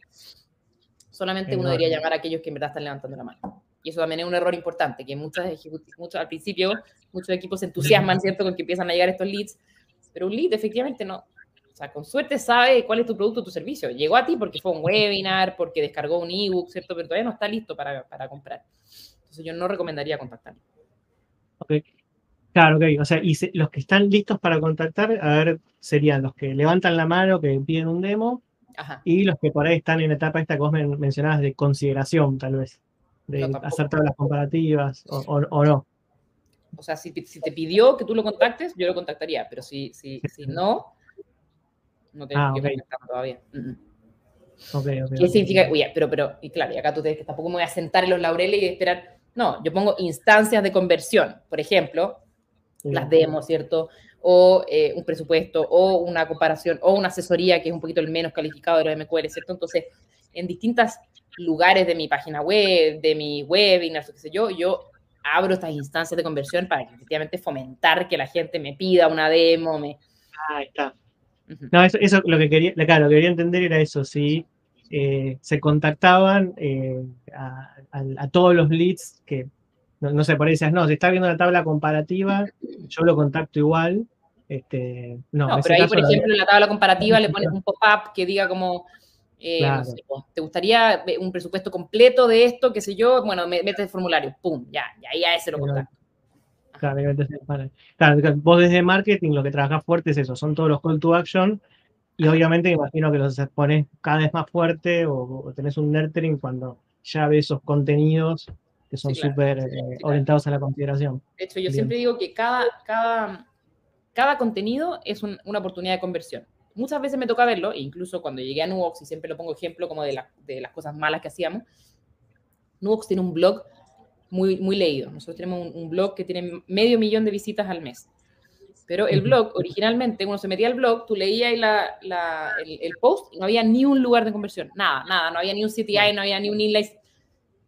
Solamente uno debería llamar a aquellos que en verdad están levantando la mano. Y eso también es un error importante, que muchos muchos, al principio, muchos equipos se entusiasman, ¿cierto?, con que empiezan a llegar estos leads, pero un lead efectivamente no, sea, con suerte sabe cuál es tu producto o tu servicio. Llegó a ti porque fue un webinar, porque descargó un ebook, ¿cierto? Pero todavía no está listo para, para comprar. Entonces yo no recomendaría contactarlo. Ok. Claro, ok. O sea, y los que están listos para contactar, a ver, serían los que levantan la mano, que piden un demo, Ajá. y los que por ahí están en etapa esta que vos mencionabas de consideración, tal vez, de hacer todas las comparativas o, o, no. O sea, si, si, te pidió que tú lo contactes, yo lo contactaría, pero si, si, si no, no tengo ah, que okay. todavía. ¿Qué significa? Oye, pero, pero, y claro, y acá tú te que tampoco me voy a sentar en los laureles y esperar. No, yo pongo instancias de conversión, por ejemplo, las demos, ¿cierto? O eh, un presupuesto, o una comparación, o una asesoría que es un poquito el menos calificado de los MQL, ¿cierto? Entonces, en distintos lugares de mi página web, de mi webinars, qué sé yo, yo abro estas instancias de conversión para que efectivamente fomentar que la gente me pida una demo, me... Ahí está. No, eso, eso, lo que quería, claro, lo que quería entender era eso, si eh, se contactaban eh, a, todos los leads que, no, sé, por ahí decías, no, si está viendo la tabla comparativa, yo lo contacto igual. Este, no, pero ahí, por ejemplo, en la tabla comparativa le pones un pop-up que diga como, eh, ¿te gustaría un presupuesto completo de esto, qué sé yo? Bueno, metes el formulario, pum, ya, ya, ahí a ese lo contacto. Claro, vos desde marketing lo que trabajas fuerte es eso, son todos los call to action y obviamente me imagino que los pones cada vez más fuerte o, tenés un nurturing cuando ya ves esos contenidos que son súper eh, orientados a la consideración. De hecho, yo siempre digo que cada, cada, cada contenido es una oportunidad de conversión. Muchas veces me toca verlo, e incluso cuando llegué a Nubox, y siempre lo pongo ejemplo como de, de las cosas malas que hacíamos, Nubox tiene un blog muy, muy leído. Nosotros tenemos un, blog que tiene medio millón de visitas al mes. Pero el blog, originalmente, uno se metía al blog, tú leías la, la, el, post y no había ni un lugar de conversión. Nada, nada. No había ni un CTI, no había ni un inline.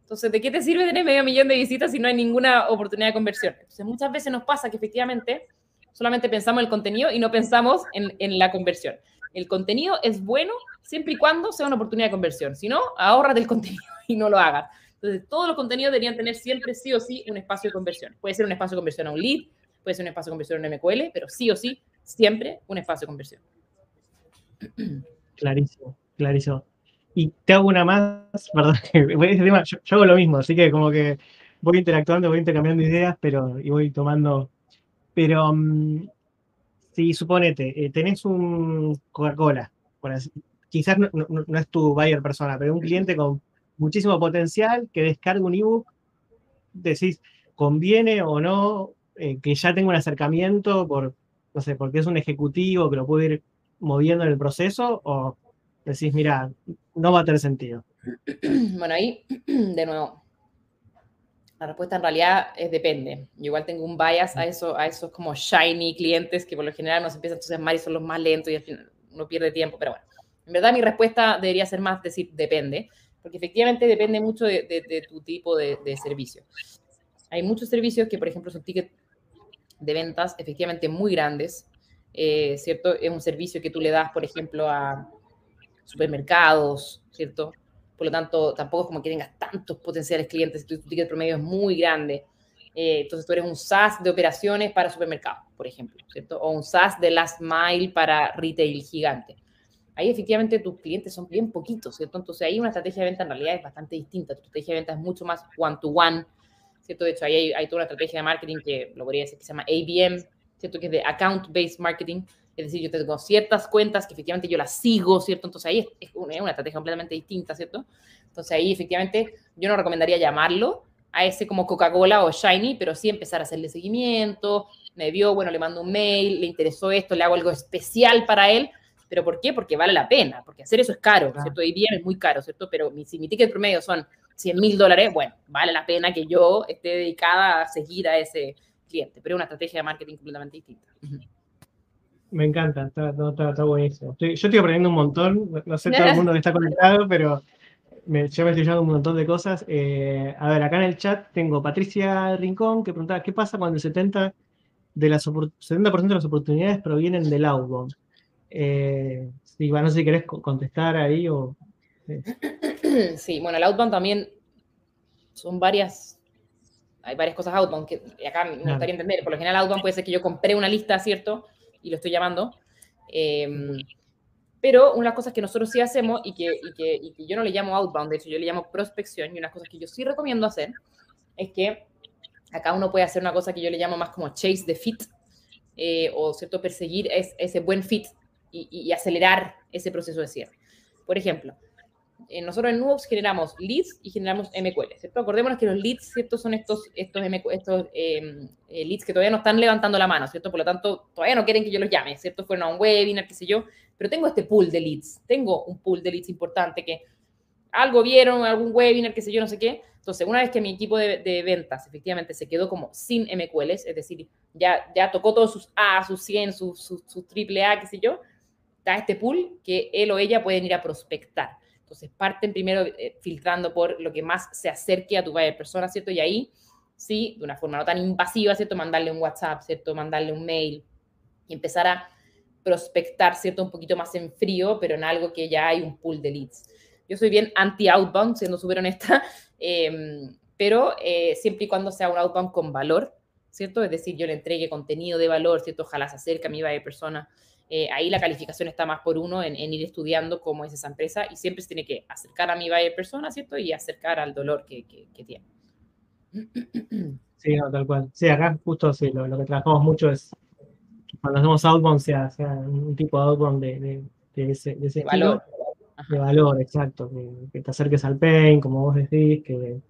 Entonces, ¿de qué te sirve tener medio millón de visitas si no hay ninguna oportunidad de conversión? Entonces, muchas veces nos pasa que efectivamente solamente pensamos en el contenido y no pensamos en, en la conversión. El contenido es bueno siempre y cuando sea una oportunidad de conversión. Si no, ahorra del contenido y no lo hagas. Entonces, todos los contenidos deberían tener siempre, sí o sí, un espacio de conversión. Puede ser un espacio de conversión a un lead, puede ser un espacio de conversión a un MQL, pero sí o sí, siempre un espacio de conversión. Clarísimo, clarísimo. Y te hago una más, perdón, yo, yo, hago lo mismo, así que como que voy interactuando, voy intercambiando ideas, pero y voy tomando. Pero mm, si suponete, eh, tenés un Coca-Cola, quizás no, no, es tu buyer persona, pero un cliente con muchísimo potencial, que descargue un ebook, decís, conviene o no eh, que ya tenga un acercamiento por, no sé, porque es un ejecutivo que lo puede ir moviendo en el proceso, o decís, mira, no va a tener sentido. Bueno, ahí, de nuevo, la respuesta en realidad es depende. Yo igual tengo un bias a, eso, a esos como shiny clientes que por lo general nos empiezan a entusiasmar y son los más lentos y al final uno pierde tiempo, pero bueno. En verdad mi respuesta debería ser más decir depende porque efectivamente depende mucho de, tu tipo de, servicio. Hay muchos servicios que, por ejemplo, son tickets de ventas efectivamente muy grandes, eh, ¿cierto? Es un servicio que tú le das, por ejemplo, a supermercados, ¿cierto? por lo tanto, tampoco es como que tengas tantos potenciales clientes, tu, ticket promedio es muy grande. Eh, entonces, tú eres un SaaS de operaciones para supermercados, por ejemplo, ¿cierto? O un SaaS de last mile para retail gigante. Ahí efectivamente tus clientes son bien poquitos, ¿cierto? Entonces ahí una estrategia de venta en realidad es bastante distinta. Tu estrategia de venta es mucho más one-to-one, ¿cierto? De hecho, ahí hay, hay, toda una estrategia de marketing que lo podría decir que se llama ABM, ¿cierto? Que es de Account-Based Marketing, es decir, yo tengo ciertas cuentas que efectivamente yo las sigo, ¿cierto? Entonces ahí es una, estrategia completamente distinta, ¿cierto? Entonces ahí efectivamente yo no recomendaría llamarlo a ese como Coca-Cola o Shiny, pero sí empezar a hacerle seguimiento, me vio, bueno, le mando un mail, le interesó esto, le hago algo especial para él, ¿pero por qué? Porque vale la pena, porque hacer eso es caro, ¿cierto? Y bien es muy caro, ¿cierto? Pero si mi ticket promedio son 100 mil dólares, bueno, vale la pena que yo esté dedicada a seguir a ese cliente, pero es una estrategia de marketing completamente distinta. Me encanta, está, está, buenísimo. yo estoy aprendiendo un montón, no sé todo el mundo que está conectado, pero me, yo me estoy llevando un montón de cosas. Eh, a ver, acá en el chat tengo Patricia Rincón que preguntaba, ¿qué pasa cuando el 70%, de las, 70 de las oportunidades provienen del outbound? Eh, sí, bueno, no sé si querés contestar ahí o... Sí, bueno, el outbound también son varias hay varias cosas outbound que acá me gustaría entender. Por lo general, outbound puede ser que yo compré una lista, ¿cierto? y lo estoy llamando. Em, pero unas cosas que nosotros sí hacemos y que, y que, y que, yo no le llamo outbound, de hecho yo le llamo prospección y unas cosas que yo sí recomiendo hacer es que acá uno puede hacer una cosa que yo le llamo más como chase the fit eh, o cierto perseguir ese buen fit y, y, acelerar ese proceso de cierre. Por ejemplo, eh, nosotros en Nubox generamos leads y generamos MQL, ¿cierto? Acordémonos que los leads, ¿cierto? Son estos, estos, estos em, eh, leads que todavía no están levantando la mano, ¿cierto? Por lo tanto, todavía no quieren que yo los llame, ¿cierto? Fueron a un webinar, qué sé yo, pero tengo este pool de leads, tengo un pool de leads importante que algo vieron, algún webinar, qué sé yo, no sé qué. Entonces, una vez que mi equipo de, ventas efectivamente se quedó como sin MQLs, es decir, ya, ya tocó todos sus A, sus 100, sus, sus, sus triple A, qué sé yo, está este pool que él o ella pueden ir a prospectar. Entonces, parten primero eh, filtrando por lo que más se acerque a tu buyer persona, ¿cierto? Y ahí, sí, de una forma no tan invasiva, ¿cierto? Mandarle un WhatsApp, ¿cierto? Mandarle un mail y empezar a prospectar, ¿cierto? Un poquito más en frío, pero en algo que ya hay un pool de leads. Yo soy bien anti-outbound, siendo súper honesta, em, pero eh, siempre y cuando sea un outbound con valor, ¿cierto? Es decir, yo le entregue contenido de valor, ¿cierto? Ojalá se acerque a mi buyer persona eh, ahí la calificación está más por uno en, ir estudiando cómo es esa empresa y siempre se tiene que acercar a mi buyer persona, ¿cierto? Y acercar al dolor que, que, tiene. Sí, no, tal cual. Sí, acá justo sí, lo, que trabajamos mucho es cuando hacemos outbound sea, sea un tipo de outbound de, de, ese, de ese valor. De valor, exacto. Que, que, te acerques al pain, como vos decís, que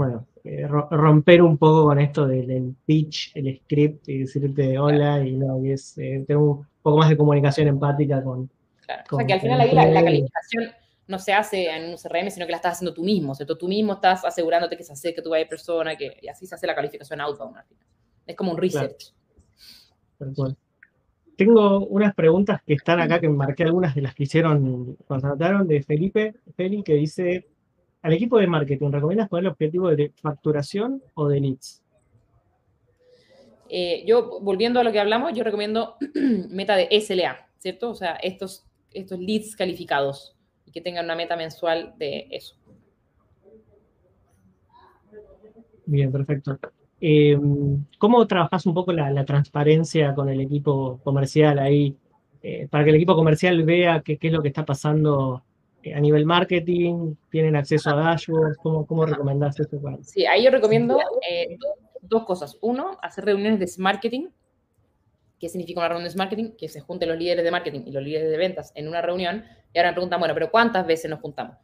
bueno, eh, romper un poco con esto del, pitch, el script y decirte hola y no, y es eh, un poco más de comunicación empática con... Claro. o sea, que al final ahí la, la, calificación no se hace en un CRM, sino que la estás haciendo tú mismo, ¿cierto? Tú mismo estás asegurándote que se acerque tu vaya persona, que, y así se hace la calificación outbound. Es como un research. Tengo unas preguntas que están acá, que marqué algunas de las que hicieron anotaron, de Felipe, Feli, que dice, al equipo de marketing, ¿recomiendas poner el objetivo de facturación o de leads? Eh, yo, volviendo a lo que hablamos, yo recomiendo meta de SLA, ¿cierto? O sea, estos, estos leads calificados y que tengan una meta mensual de eso. Bien, perfecto. Em, ¿Cómo trabajas un poco la, transparencia con el equipo comercial ahí? Eh, para que el equipo comercial vea qué, qué es lo que está pasando eh, a nivel marketing, tienen acceso a dashboards, ¿cómo, cómo recomendás eso? Sí, ahí yo recomiendo eh, dos cosas. Uno, hacer reuniones de marketing. ¿Qué significa una reunión de marketing? Que se junten los líderes de marketing y los líderes de ventas en una reunión. Y ahora me preguntan, bueno, pero ¿cuántas veces nos juntamos?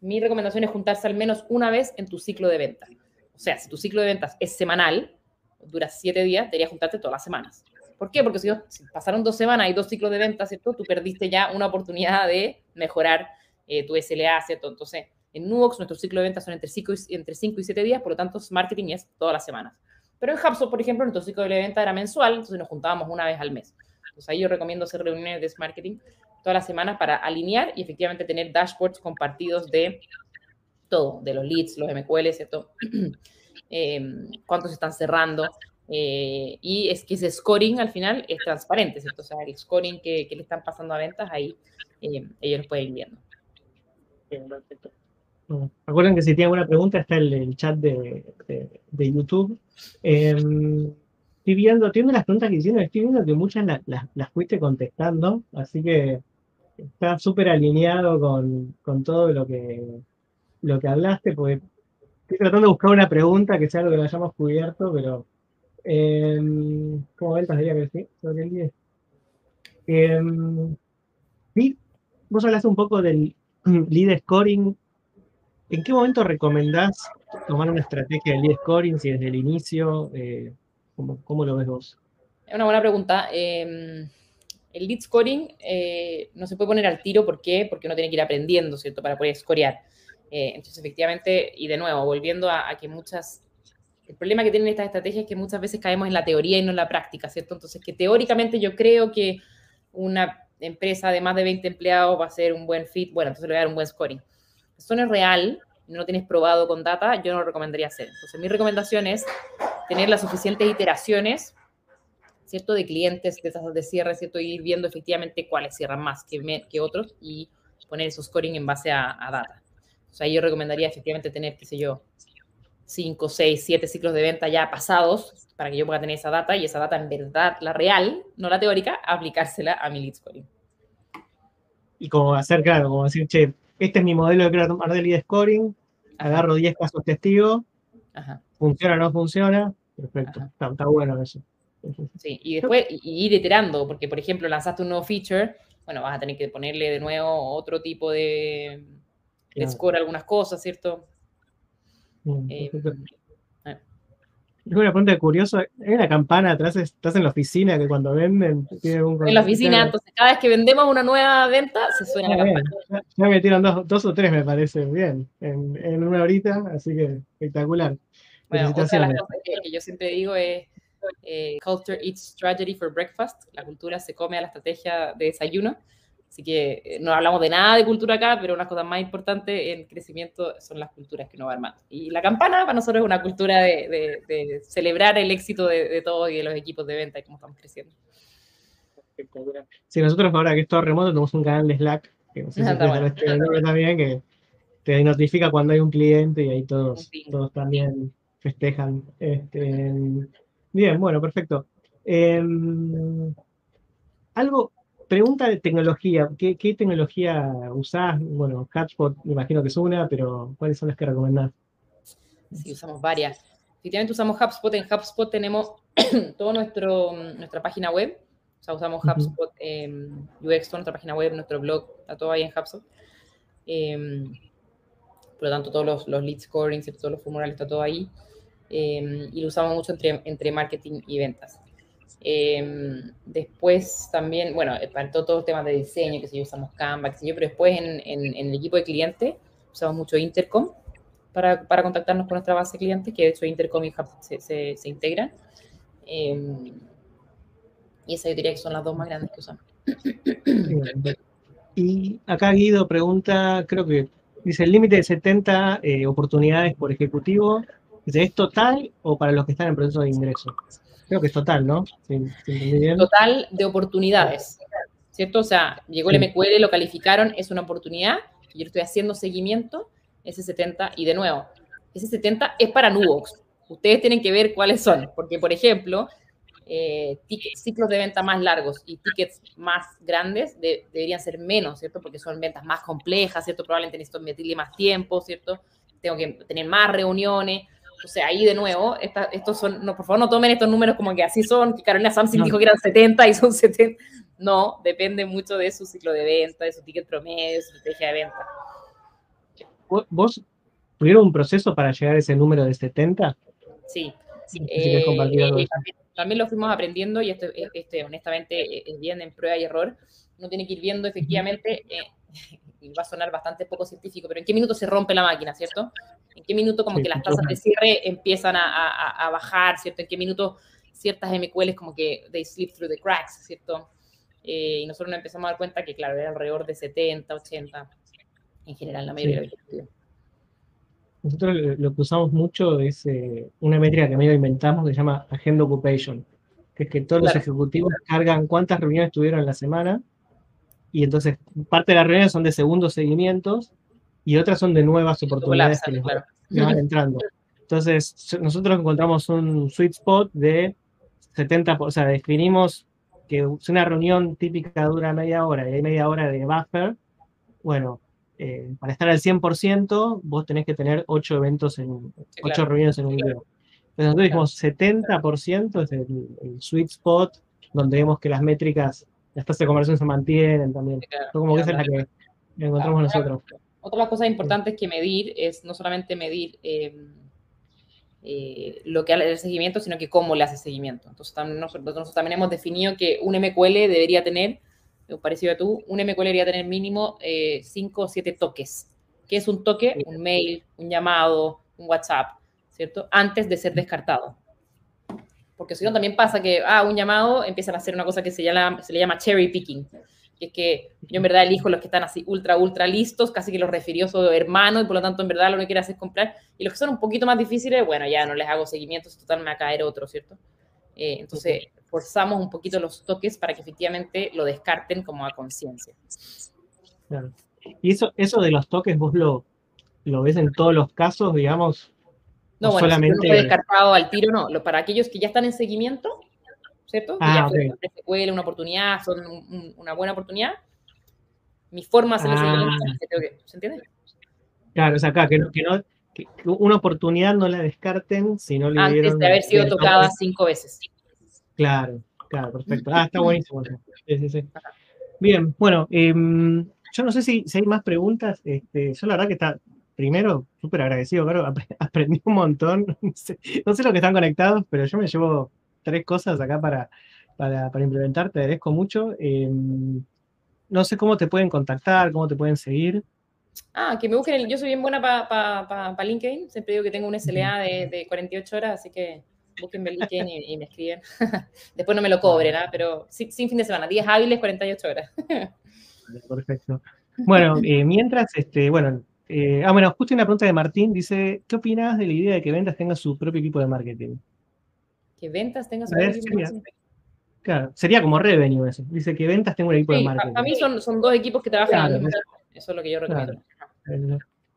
Mi recomendación es juntarse al menos una vez en tu ciclo de ventas. O sea, si tu ciclo de ventas es semanal, dura siete días, deberías juntarte todas las semanas. ¿Por qué? Porque si, pasaron dos semanas y dos ciclos de ventas, ¿cierto? Tú perdiste ya una oportunidad de mejorar eh, tu SLA, ¿cierto? Entonces, en Nubox nuestro ciclo de ventas son entre 5 y, entre cinco y 7 días, por lo tanto, marketing es todas las semanas. Pero en HubSpot, por ejemplo, nuestro ciclo de venta era mensual, entonces nos juntábamos una vez al mes. Entonces ahí yo recomiendo hacer reuniones de marketing todas las semanas para alinear y efectivamente tener dashboards compartidos de todo, de los leads, los MQL, ¿cierto? Em, cuántos están cerrando. Eh, y es que ese scoring al final es transparente, ¿cierto? O sea, el scoring que, que le están pasando a ventas, ahí eh, ellos lo pueden ir viendo. Recuerden que si tienen alguna pregunta está en el chat de, YouTube. Em, estoy viendo, estoy las preguntas que hicieron, estoy viendo que muchas las, fuiste contestando, así que está súper alineado con, todo lo que, lo que hablaste, porque estoy tratando de buscar una pregunta que sea algo que lo hayamos cubierto, pero eh, ¿cómo ventas diría que sí? Sobre el em, sí, vos hablaste un poco del lead scoring. ¿En qué momento recomendás tomar una estrategia de lead scoring? Si desde el inicio, eh, ¿cómo, lo ves vos? Es una buena pregunta. Em, el lead scoring eh, no se puede poner al tiro, ¿por qué? Porque uno tiene que ir aprendiendo, ¿cierto? Para poder scorear. Eh, entonces, efectivamente, y de nuevo, volviendo a, que muchas... El problema que tienen estas estrategias es que muchas veces caemos en la teoría y no en la práctica, ¿cierto? Entonces, que teóricamente yo creo que una empresa de más de 20 empleados va a ser un buen fit, bueno, entonces le voy a dar un buen scoring. Eso no es real, no lo tienes probado con data, yo no lo recomendaría hacer. Entonces, mi recomendación es tener las suficientes iteraciones, ¿cierto? De clientes, de tasas de cierre, ¿cierto? Y ir viendo efectivamente cuáles cierran más que, que otros y poner esos scoring en base a, a data. O sea, yo recomendaría efectivamente tener, qué sé yo, 5, 6, 7 ciclos de venta ya pasados para que yo pueda tener esa data y esa data en verdad, la real, no la teórica, aplicársela a mi lead scoring. Y como hacer, claro, como decir, che, este es mi modelo de crear de lead scoring, agarro 10 casos testigos, funciona o no funciona, perfecto, está, bueno eso. Sí, y después ir iterando, porque por ejemplo lanzaste un nuevo feature, bueno, vas a tener que ponerle de nuevo otro tipo de, score algunas cosas, ¿cierto? Eh. Es una pregunta curiosa. Hay una campana atrás, estás en la oficina que cuando venden. Tiene un en la oficina, entonces cada vez que vendemos una nueva venta se suena la campana. Ya, me metieron dos, o tres, me parece, bien, en, una horita, así que espectacular. Bueno, otra de las cosas que, yo siempre digo es eh, Culture eats strategy for breakfast. La cultura se come a la estrategia de desayuno. Así que eh, no hablamos de nada de cultura acá, pero una cosa más importante en crecimiento son las culturas que uno va armando. Y la campana para nosotros es una cultura de, celebrar el éxito de, todos y de los equipos de venta y cómo estamos creciendo. Sí, nosotros ahora que es todo remoto tenemos un canal de Slack, que no sé si este también, que te notifica cuando hay un cliente y ahí todos, todos también festejan. Este, bien, bueno, perfecto. Em, algo, Pregunta de tecnología. ¿Qué, tecnología usás? Bueno, HubSpot me imagino que es una, pero ¿cuáles son las que recomendás? Sí, usamos varias. Efectivamente usamos HubSpot. En HubSpot tenemos toda nuestra página web. O sea, usamos HubSpot em, UX, nuestra página web, nuestro blog, está todo ahí en HubSpot. Em, por lo tanto, todos los, los lead scoring, todos los formularios, está todo ahí. Em, y lo usamos mucho entre, entre marketing y ventas. Em, después también, bueno, eh, para todos los temas de diseño, que si usamos Canva, que sé yo, pero después en, el equipo de cliente usamos mucho Intercom para, para, contactarnos con nuestra base de clientes, que de hecho Intercom y Hub se, se, integran. Em, y esa yo diría que son las dos más grandes que usamos. Y acá Guido pregunta, creo que dice el límite de 70 eh, oportunidades por ejecutivo, ¿es total o para los que están en proceso de ingreso? Creo que es total, ¿no? total de oportunidades, ¿cierto? O sea, llegó el MQL, lo calificaron, es una oportunidad, yo estoy haciendo seguimiento, ese 70, y de nuevo, ese 70 es para Nubox. Ustedes tienen que ver cuáles son, porque, por ejemplo, eh, ciclos de venta más largos y tickets más grandes deberían ser menos, ¿cierto? Porque son ventas más complejas, ¿cierto? Probablemente necesito meterle más tiempo, ¿cierto? Tengo que tener más reuniones. O sea, ahí de nuevo, estos son, no, por favor no tomen estos números como que así son, que Carolina Samsung dijo que eran 70 y son 70. No, depende mucho de su ciclo de venta, de su ticket promedio, de su estrategia de venta. ¿Vos tuvieron un proceso para llegar a ese número de 70? Sí. Eh, eh, también, lo fuimos aprendiendo y esto, este, honestamente es bien en prueba y error. Uno tiene que ir viendo efectivamente, eh, y va a sonar bastante poco científico, pero en qué minuto se rompe la máquina, ¿cierto? en qué minuto como que las tasas de cierre empiezan a, bajar, ¿cierto? En qué minuto ciertas MQLs como que they slip through the cracks, ¿cierto? Eh, y nosotros nos empezamos a dar cuenta que, claro, era alrededor de 70, 80 en general la mayoría de los Nosotros lo que usamos mucho es eh, una métrica que medio inventamos que se llama Agenda Occupation, que es que todos los ejecutivos cargan cuántas reuniones tuvieron en la semana y entonces parte de las reuniones son de segundos seguimientos y otras son de nuevas oportunidades que les van entrando. Entonces, nosotros encontramos un sweet spot de 70, o sea, definimos que una reunión típica dura media hora y hay media hora de buffer. Bueno, eh, para estar al 100%, vos tenés que tener 8 eventos en, 8 reuniones en un día. Entonces nosotros dijimos 70% es el, sweet spot, donde vemos que las métricas, las tasas de conversión se mantienen también. como que esa es la que encontramos nosotros. Otra cosa importante que medir es no solamente medir eh, eh, lo que hace el seguimiento, sino que cómo le hace seguimiento. Entonces, nosotros, también hemos definido que un MQL debería tener, parecido a tú, un MQL debería tener mínimo 5 eh, o 7 toques. ¿Qué es un toque? Un mail, un llamado, un WhatsApp, ¿cierto? Antes de ser descartado. Porque si no, también pasa que, ah, un llamado empiezan a hacer una cosa que se, llama, se le llama cherry picking que es que yo en verdad elijo los que están así ultra, ultra listos, casi que los refirió su hermano y por lo tanto en verdad lo que quiere hacer es comprar. Y los que son un poquito más difíciles, bueno, ya no les hago seguimiento, total me va a caer otro, ¿cierto? Eh, entonces forzamos un poquito los toques para que efectivamente lo descarten como a conciencia. Claro. Y eso, eso de los toques, vos lo, lo ves en todos los casos, digamos. No, bueno, solamente... no descartado al tiro, no. Para aquellos que ya están en seguimiento, ¿cierto? Ah, que ya okay. una oportunidad, son una buena oportunidad. Mi forma de ah. ¿se entiende? Claro, o sea, acá, que, no, que, una oportunidad no la descarten si no le Antes de haber sido tocada cinco veces. Claro, claro, perfecto. Ah, está buenísimo. Sí, sí, sí. Bien, bueno, em, yo no sé si, si, hay más preguntas. Este, yo la verdad que está, primero, súper agradecido, claro, aprendí un montón. No sé, no sé lo que están conectados, pero yo me llevo tres cosas acá para, para, implementar, te agradezco mucho. Em, no sé cómo te pueden contactar, cómo te pueden seguir. Ah, que me busquen, yo soy bien buena para LinkedIn, siempre digo que tengo un SLA de, de 48 horas, así que búsquenme LinkedIn y, me escriben. Después no me lo cobren, ¿ah? pero sin, fin de semana, días hábiles, 48 horas. Perfecto. Bueno, eh, mientras, este, bueno, eh, ah, bueno, justo una pregunta de Martín, dice, ¿qué opinas de la idea de que Ventas tenga su propio equipo de marketing? que ventas tenga su sería, Claro, sería como revenue eso. Dice que ventas tenga un equipo de marketing. A mí son, son, dos equipos que trabajan en Eso es lo que yo recomiendo.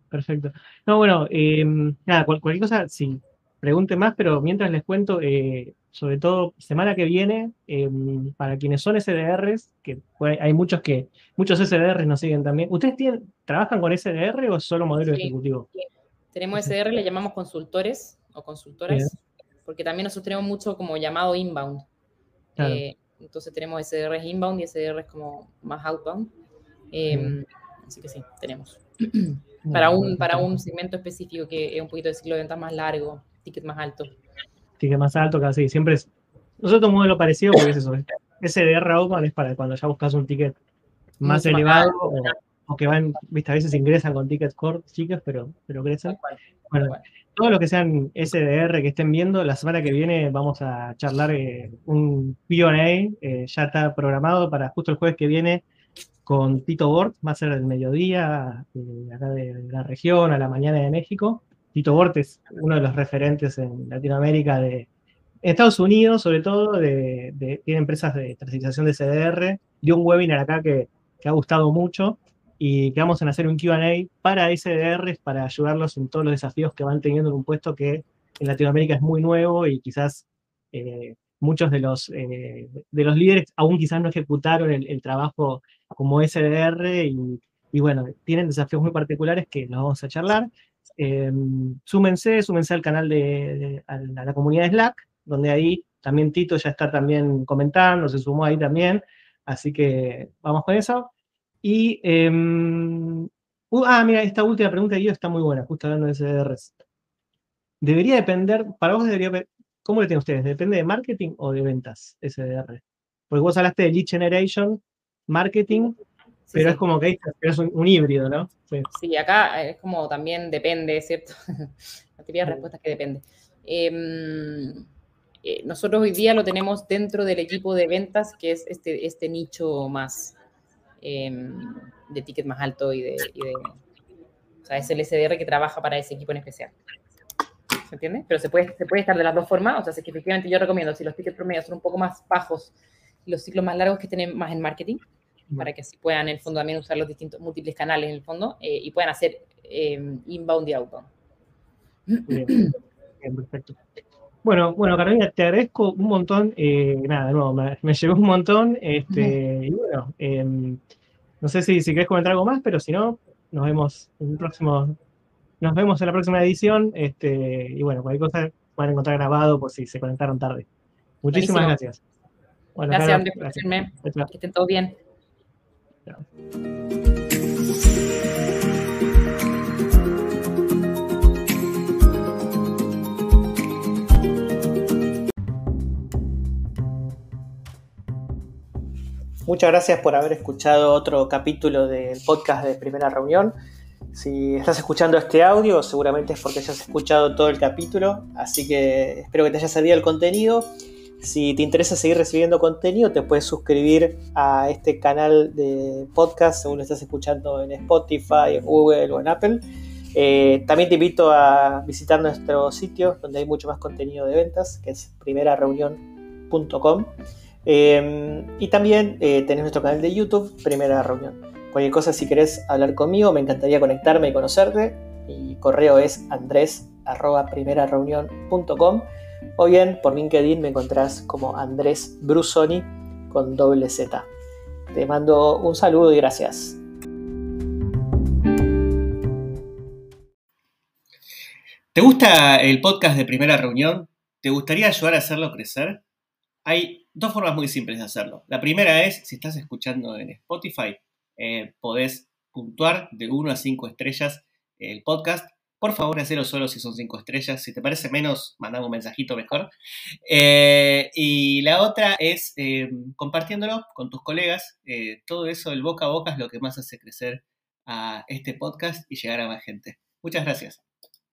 Perfecto. No, bueno, em, nada, cualquier cosa, sí, pregunte más, pero mientras les cuento, eh, sobre todo semana que viene, em, para quienes son SDRs, que hay muchos que, muchos SDRs nos siguen también. ¿Ustedes tienen, trabajan con SDR o solo modelo ejecutivo? Tenemos SDR, le llamamos consultores o consultoras porque también nosotros tenemos mucho como llamado inbound. Eh, entonces tenemos SDRs inbound y SDRs como más outbound. Em, así que sí, tenemos. para, un, para un segmento específico que es un poquito de ciclo de ventas más largo, ticket más alto. Ticket más alto, casi. Siempre es. Nosotros un modelo parecido porque es eso. SDR outbound es para cuando ya buscas un ticket más elevado o, que van, viste, a veces ingresan con tickets cortos, chicas, pero, pero crecen. Bueno, todos los que sean SDR que estén viendo, la semana que viene vamos a charlar eh, un QA, eh, ya está programado para justo el jueves que viene con Tito Bort, va a ser el mediodía, eh, acá de, la región, a la mañana de México. Tito Bort es uno de los referentes en Latinoamérica de Estados Unidos, sobre todo, de, tiene empresas de transición de CDR, dio un webinar acá que, ha gustado mucho y que vamos a hacer un QA para SDRs para ayudarlos en todos los desafíos que van teniendo en un puesto que en Latinoamérica es muy nuevo y quizás eh, muchos de los, eh, de los líderes aún quizás no ejecutaron el, trabajo como SDR y, bueno, tienen desafíos muy particulares que nos vamos a charlar. Eh, súmense, súmense al canal de, a la comunidad de Slack, donde ahí también Tito ya está también comentando, se sumó ahí también, así que vamos con eso. Y, em, ah, mira, esta última pregunta de yo está muy buena, justo hablando de SDRs. Debería depender, para vos debería, ¿cómo le tienen ustedes? ¿Depende de marketing o de ventas SDR? Porque vos hablaste de lead generation, marketing, pero es como que es un, híbrido, ¿no? Sí. acá es como también depende, ¿cierto? La teoría de respuestas que depende. Em, eh, nosotros hoy día lo tenemos dentro del equipo de ventas, que es este, este nicho más, Em, de ticket más alto y de, O sea, es el SDR que trabaja para ese equipo en especial. ¿Se entiende? Pero se puede, se puede estar de las dos formas. O sea, es que efectivamente yo recomiendo, si los tickets promedios son un poco más bajos y los ciclos más largos que tienen más en marketing, para que así puedan en el fondo también usar los distintos múltiples canales en el fondo eh, y puedan hacer em, inbound y outbound. Bien, perfecto. Bueno, bueno, Carolina, te agradezco un montón. Eh, nada, no, me, me llevó un montón. Este, y bueno, em, no sé si, si querés comentar algo más, pero si no, nos vemos en el próximo. Nos vemos en la próxima edición. Este, y bueno, cualquier cosa van a encontrar grabado por si se conectaron tarde. Muchísimas gracias. gracias, Andrés, por hacerme. Que estén todos bien. Muchas gracias por haber escuchado otro capítulo del podcast de Primera Reunión. Si estás escuchando este audio, seguramente es porque hayas escuchado todo el capítulo, así que espero que te haya servido el contenido. Si te interesa seguir recibiendo contenido, te puedes suscribir a este canal de podcast según lo estás escuchando en Spotify, en Google o en Apple. Eh, también te invito a visitar nuestro sitio donde hay mucho más contenido de ventas, que es primerareunión.com. Em, y también eh, tenés nuestro canal de YouTube, Primera Reunión. Cualquier cosa, si querés hablar conmigo, me encantaría conectarme y conocerte. Mi correo es andres.primerareunión.com o bien por LinkedIn me encontrás como Andrés Brusoni con doble Z. Te mando un saludo y gracias. ¿Te gusta el podcast de Primera Reunión? ¿Te gustaría ayudar a hacerlo crecer? Hay dos formas muy simples de hacerlo. La primera es, si estás escuchando en Spotify, eh, podés puntuar de 1 a 5 estrellas el podcast. Por favor, hacelo solo si son 5 estrellas. Si te parece menos, mandame un mensajito mejor. Eh, y la otra es eh, compartiéndolo con tus colegas. todo eso, el boca a boca, es lo que más hace crecer a este podcast y llegar a más gente. Muchas gracias.